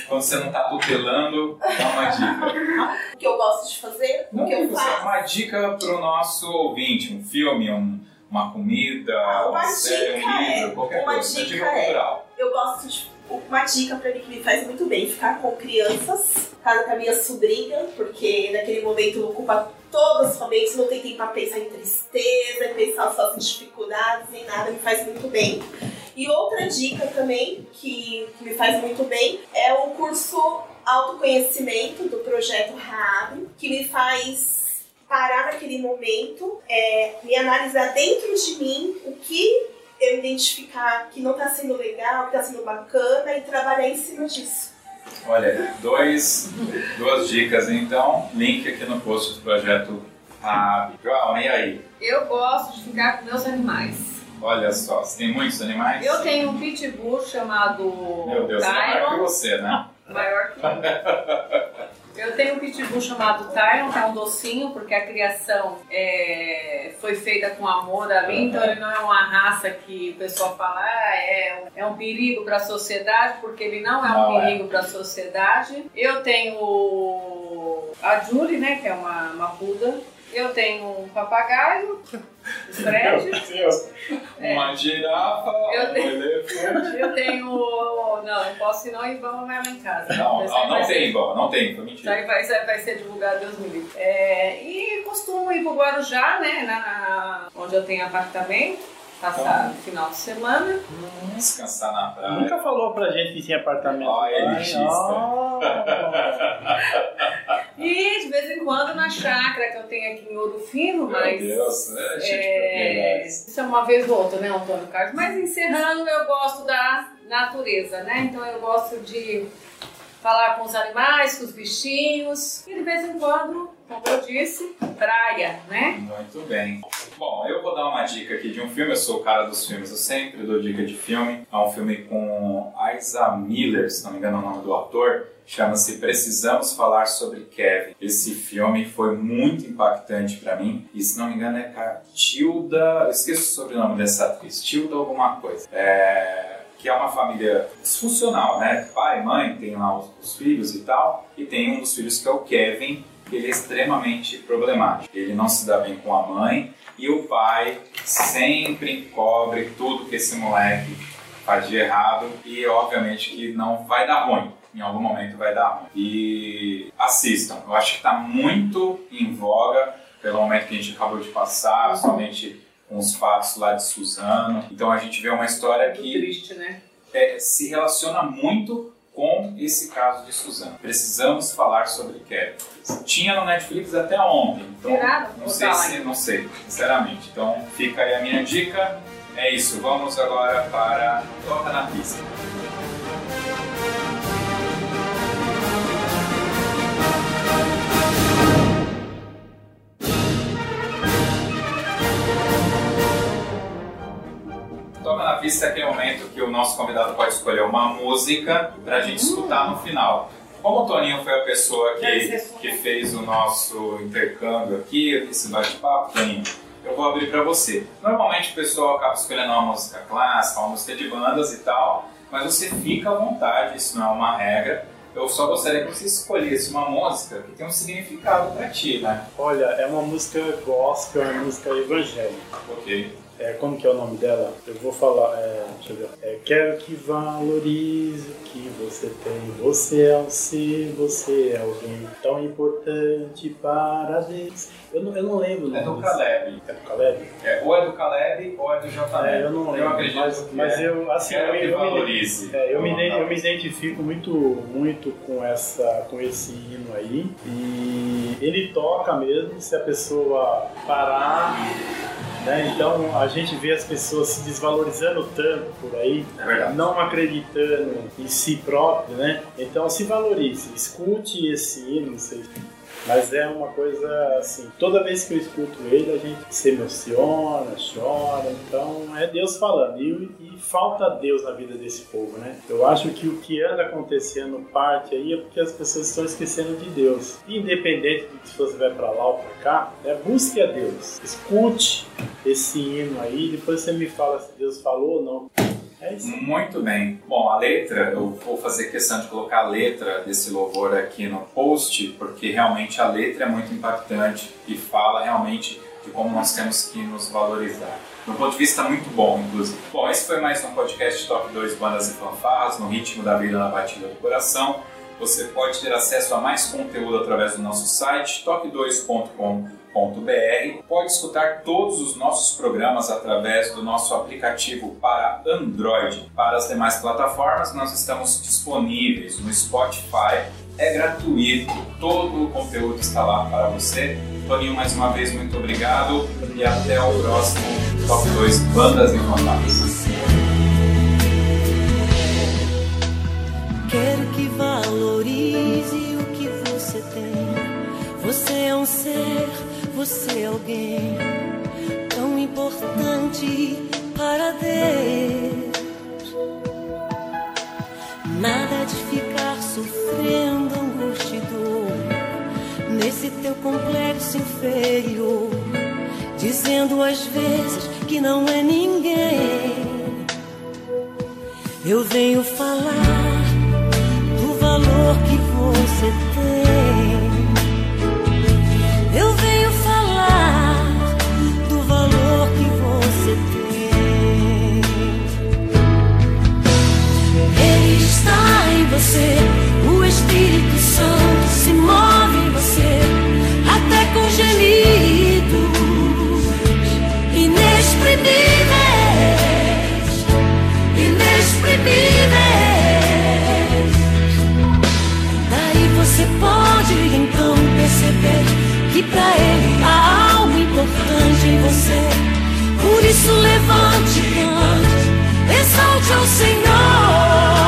quando você não tá tutelando, dá uma dica. O que eu gosto de fazer, o Não, que eu faço. uma dica pro nosso ouvinte, um filme, um- uma comida, Ah, uma uma série, um dica livro, é- qualquer uma coisa. dica uma dica é- cultural. Eu gosto de. Uma dica pra mim que me faz muito bem, ficar com crianças, casa com a minha sobrinha, porque naquele momento ocupa todas as famílias, não tem tempo pra pensar em tristeza, em pensar só em dificuldades, em nada, me faz muito bem. E outra dica também, que, que me faz muito bem, é o curso Autoconhecimento do Projeto Raab, que me faz parar naquele momento, é, me analisar dentro de mim o que eu identificar que não está sendo legal, que está sendo bacana e trabalhar em cima disso. Olha, dois, duas dicas então. Link aqui no post do projeto Raab. João, e aí? Eu gosto de ficar com meus animais. Olha só, você tem muitos animais? Eu tenho um pitbull chamado Meu Deus, é maior que Tyron. você, né? Maior que eu. Eu tenho um pitbull chamado Tyron, que é um docinho, porque a criação é, foi feita com amor ali, então ele não é uma raça que o pessoal fala ah, é, um- é um perigo para a sociedade, porque ele não é um Não é. perigo para a sociedade. Eu tenho a Julie, né, que é uma, uma puda. Eu tenho um papagaio, o Fred. Meu Deus. É. Uma girafa, Eu um tenho- elefante. Eu tenho. Não, eu posso ir vamos lá em casa. Não, não, vai não tem, bom, não tem, foi mentira. vai, isso vai ser divulgado, Deus me livre. É, e costumo ir pro Guarujá, né? na- na- onde eu tenho apartamento, passar o final de semana. Descansar na praia. Nunca falou pra gente que tinha apartamento. Ó, Ai, elitista. ó. E de vez em quando na chácara que eu tenho aqui em Ouro Fino, Meu mas. Deus, é cheio de É, isso é uma vez ou outra, né, Antônio Carlos? Mas encerrando, eu gosto da natureza, né? Então eu gosto de falar com os animais, com os bichinhos. E de vez em quando, como eu disse, praia, né? Muito bem. Bom, eu vou dar uma dica aqui de um filme. Eu sou o cara dos filmes, eu sempre dou dica de filme. É um filme com Isa Miller, se não me engano é o nome do ator. Chama-se Precisamos Falar sobre Kevin. Esse filme foi muito impactante pra mim. E se não me engano é a Tilda. Eu esqueço o sobrenome dessa atriz. Tilda alguma coisa. É que é uma família disfuncional, né? Pai, mãe, tem lá os, os filhos e tal, e tem um dos filhos que é o Kevin, que ele é extremamente problemático. Ele não se dá bem com a mãe e o pai sempre encobre tudo que esse moleque faz de errado e obviamente que não vai dar ruim. Em algum momento vai dar ruim. E assistam. Eu acho que está muito em voga pelo momento que a gente acabou de passar, somente com os fatos lá de Suzano. Então a gente vê uma história que triste, né? é, se relaciona muito com esse caso de Suzano. Precisamos falar sobre Kevin. Tinha no Netflix até ontem, então não sei tá se, ainda? não sei, sinceramente. Então fica aí a minha dica. É isso, vamos agora para Toca na Pista. Pista é aquele momento que o nosso convidado pode escolher uma música para a gente escutar no final. Como o Toninho foi a pessoa que, que fez o nosso intercâmbio aqui, esse bate-papo, Toninho, eu vou abrir para você. Normalmente o pessoal acaba escolhendo uma música clássica, uma música de bandas e tal, mas você fica à vontade, isso não é uma regra. Eu só gostaria que você escolhesse uma música que tem um significado para ti, né? Olha, é uma música gospel, é uma música evangélica. Ok. É, como que é o nome dela? Eu vou falar, é, deixa eu ver. É, quero que valorize o que você tem. Você é o ser, você é alguém tão importante para Deus. Eu não, eu não lembro. É do desse- Caleb. É do Caleb? É, ou é do Caleb ou é do JM. É, eu não lembro. acredito mas, que mas é. eu, assim, Quero eu, que eu me, valorize. é, eu, me, eu me identifico muito, muito com, essa, com esse hino aí. E ele toca mesmo se a pessoa parar. Né? Então a gente vê as pessoas se desvalorizando tanto por aí, É não acreditando em si próprio, né? Então se valorize, escute esse hino, não sei. Mas é uma coisa assim, toda vez que eu escuto ele, a gente se emociona, chora, então é Deus falando. E, e falta Deus na vida desse povo, né? Eu acho que o que anda acontecendo parte aí é porque as pessoas estão esquecendo de Deus. Independente de se você vai pra lá ou pra cá, né? busque a Deus. Escute esse hino aí, depois você me fala se Deus falou ou não. É isso. Muito bem. Bom, a letra, eu vou fazer questão de colocar a letra desse louvor aqui no post, porque realmente a letra é muito impactante e fala realmente de como nós temos que nos valorizar. Do ponto de vista muito bom, inclusive. Bom, esse foi mais um podcast Top 2 Bandas e Fanfarras, no ritmo da vida na batida do coração. Você pode ter acesso a mais conteúdo através do nosso site toque2.com.br. Pode escutar todos os nossos programas através do nosso aplicativo para Android. Para as demais plataformas, nós estamos disponíveis no Spotify. É gratuito, todo o conteúdo está lá para você. Toninho, mais uma vez, muito obrigado e até o próximo Top 2 Bandas Incontáveis. Valorize o que você tem. Você é um ser, você é alguém tão importante para Deus. Nada de ficar sofrendo angústia e dor nesse teu complexo inferior, dizendo às vezes que não é ninguém. Eu venho falar valor que você tem. Eu venho falar do valor que você tem. Ele está em você, o Espírito Santo se move em você, até com gemidos inexprimíveis, inexprimíveis. pode então perceber que para ele há algo importante em você. Por isso levante, levante exalte ao Senhor.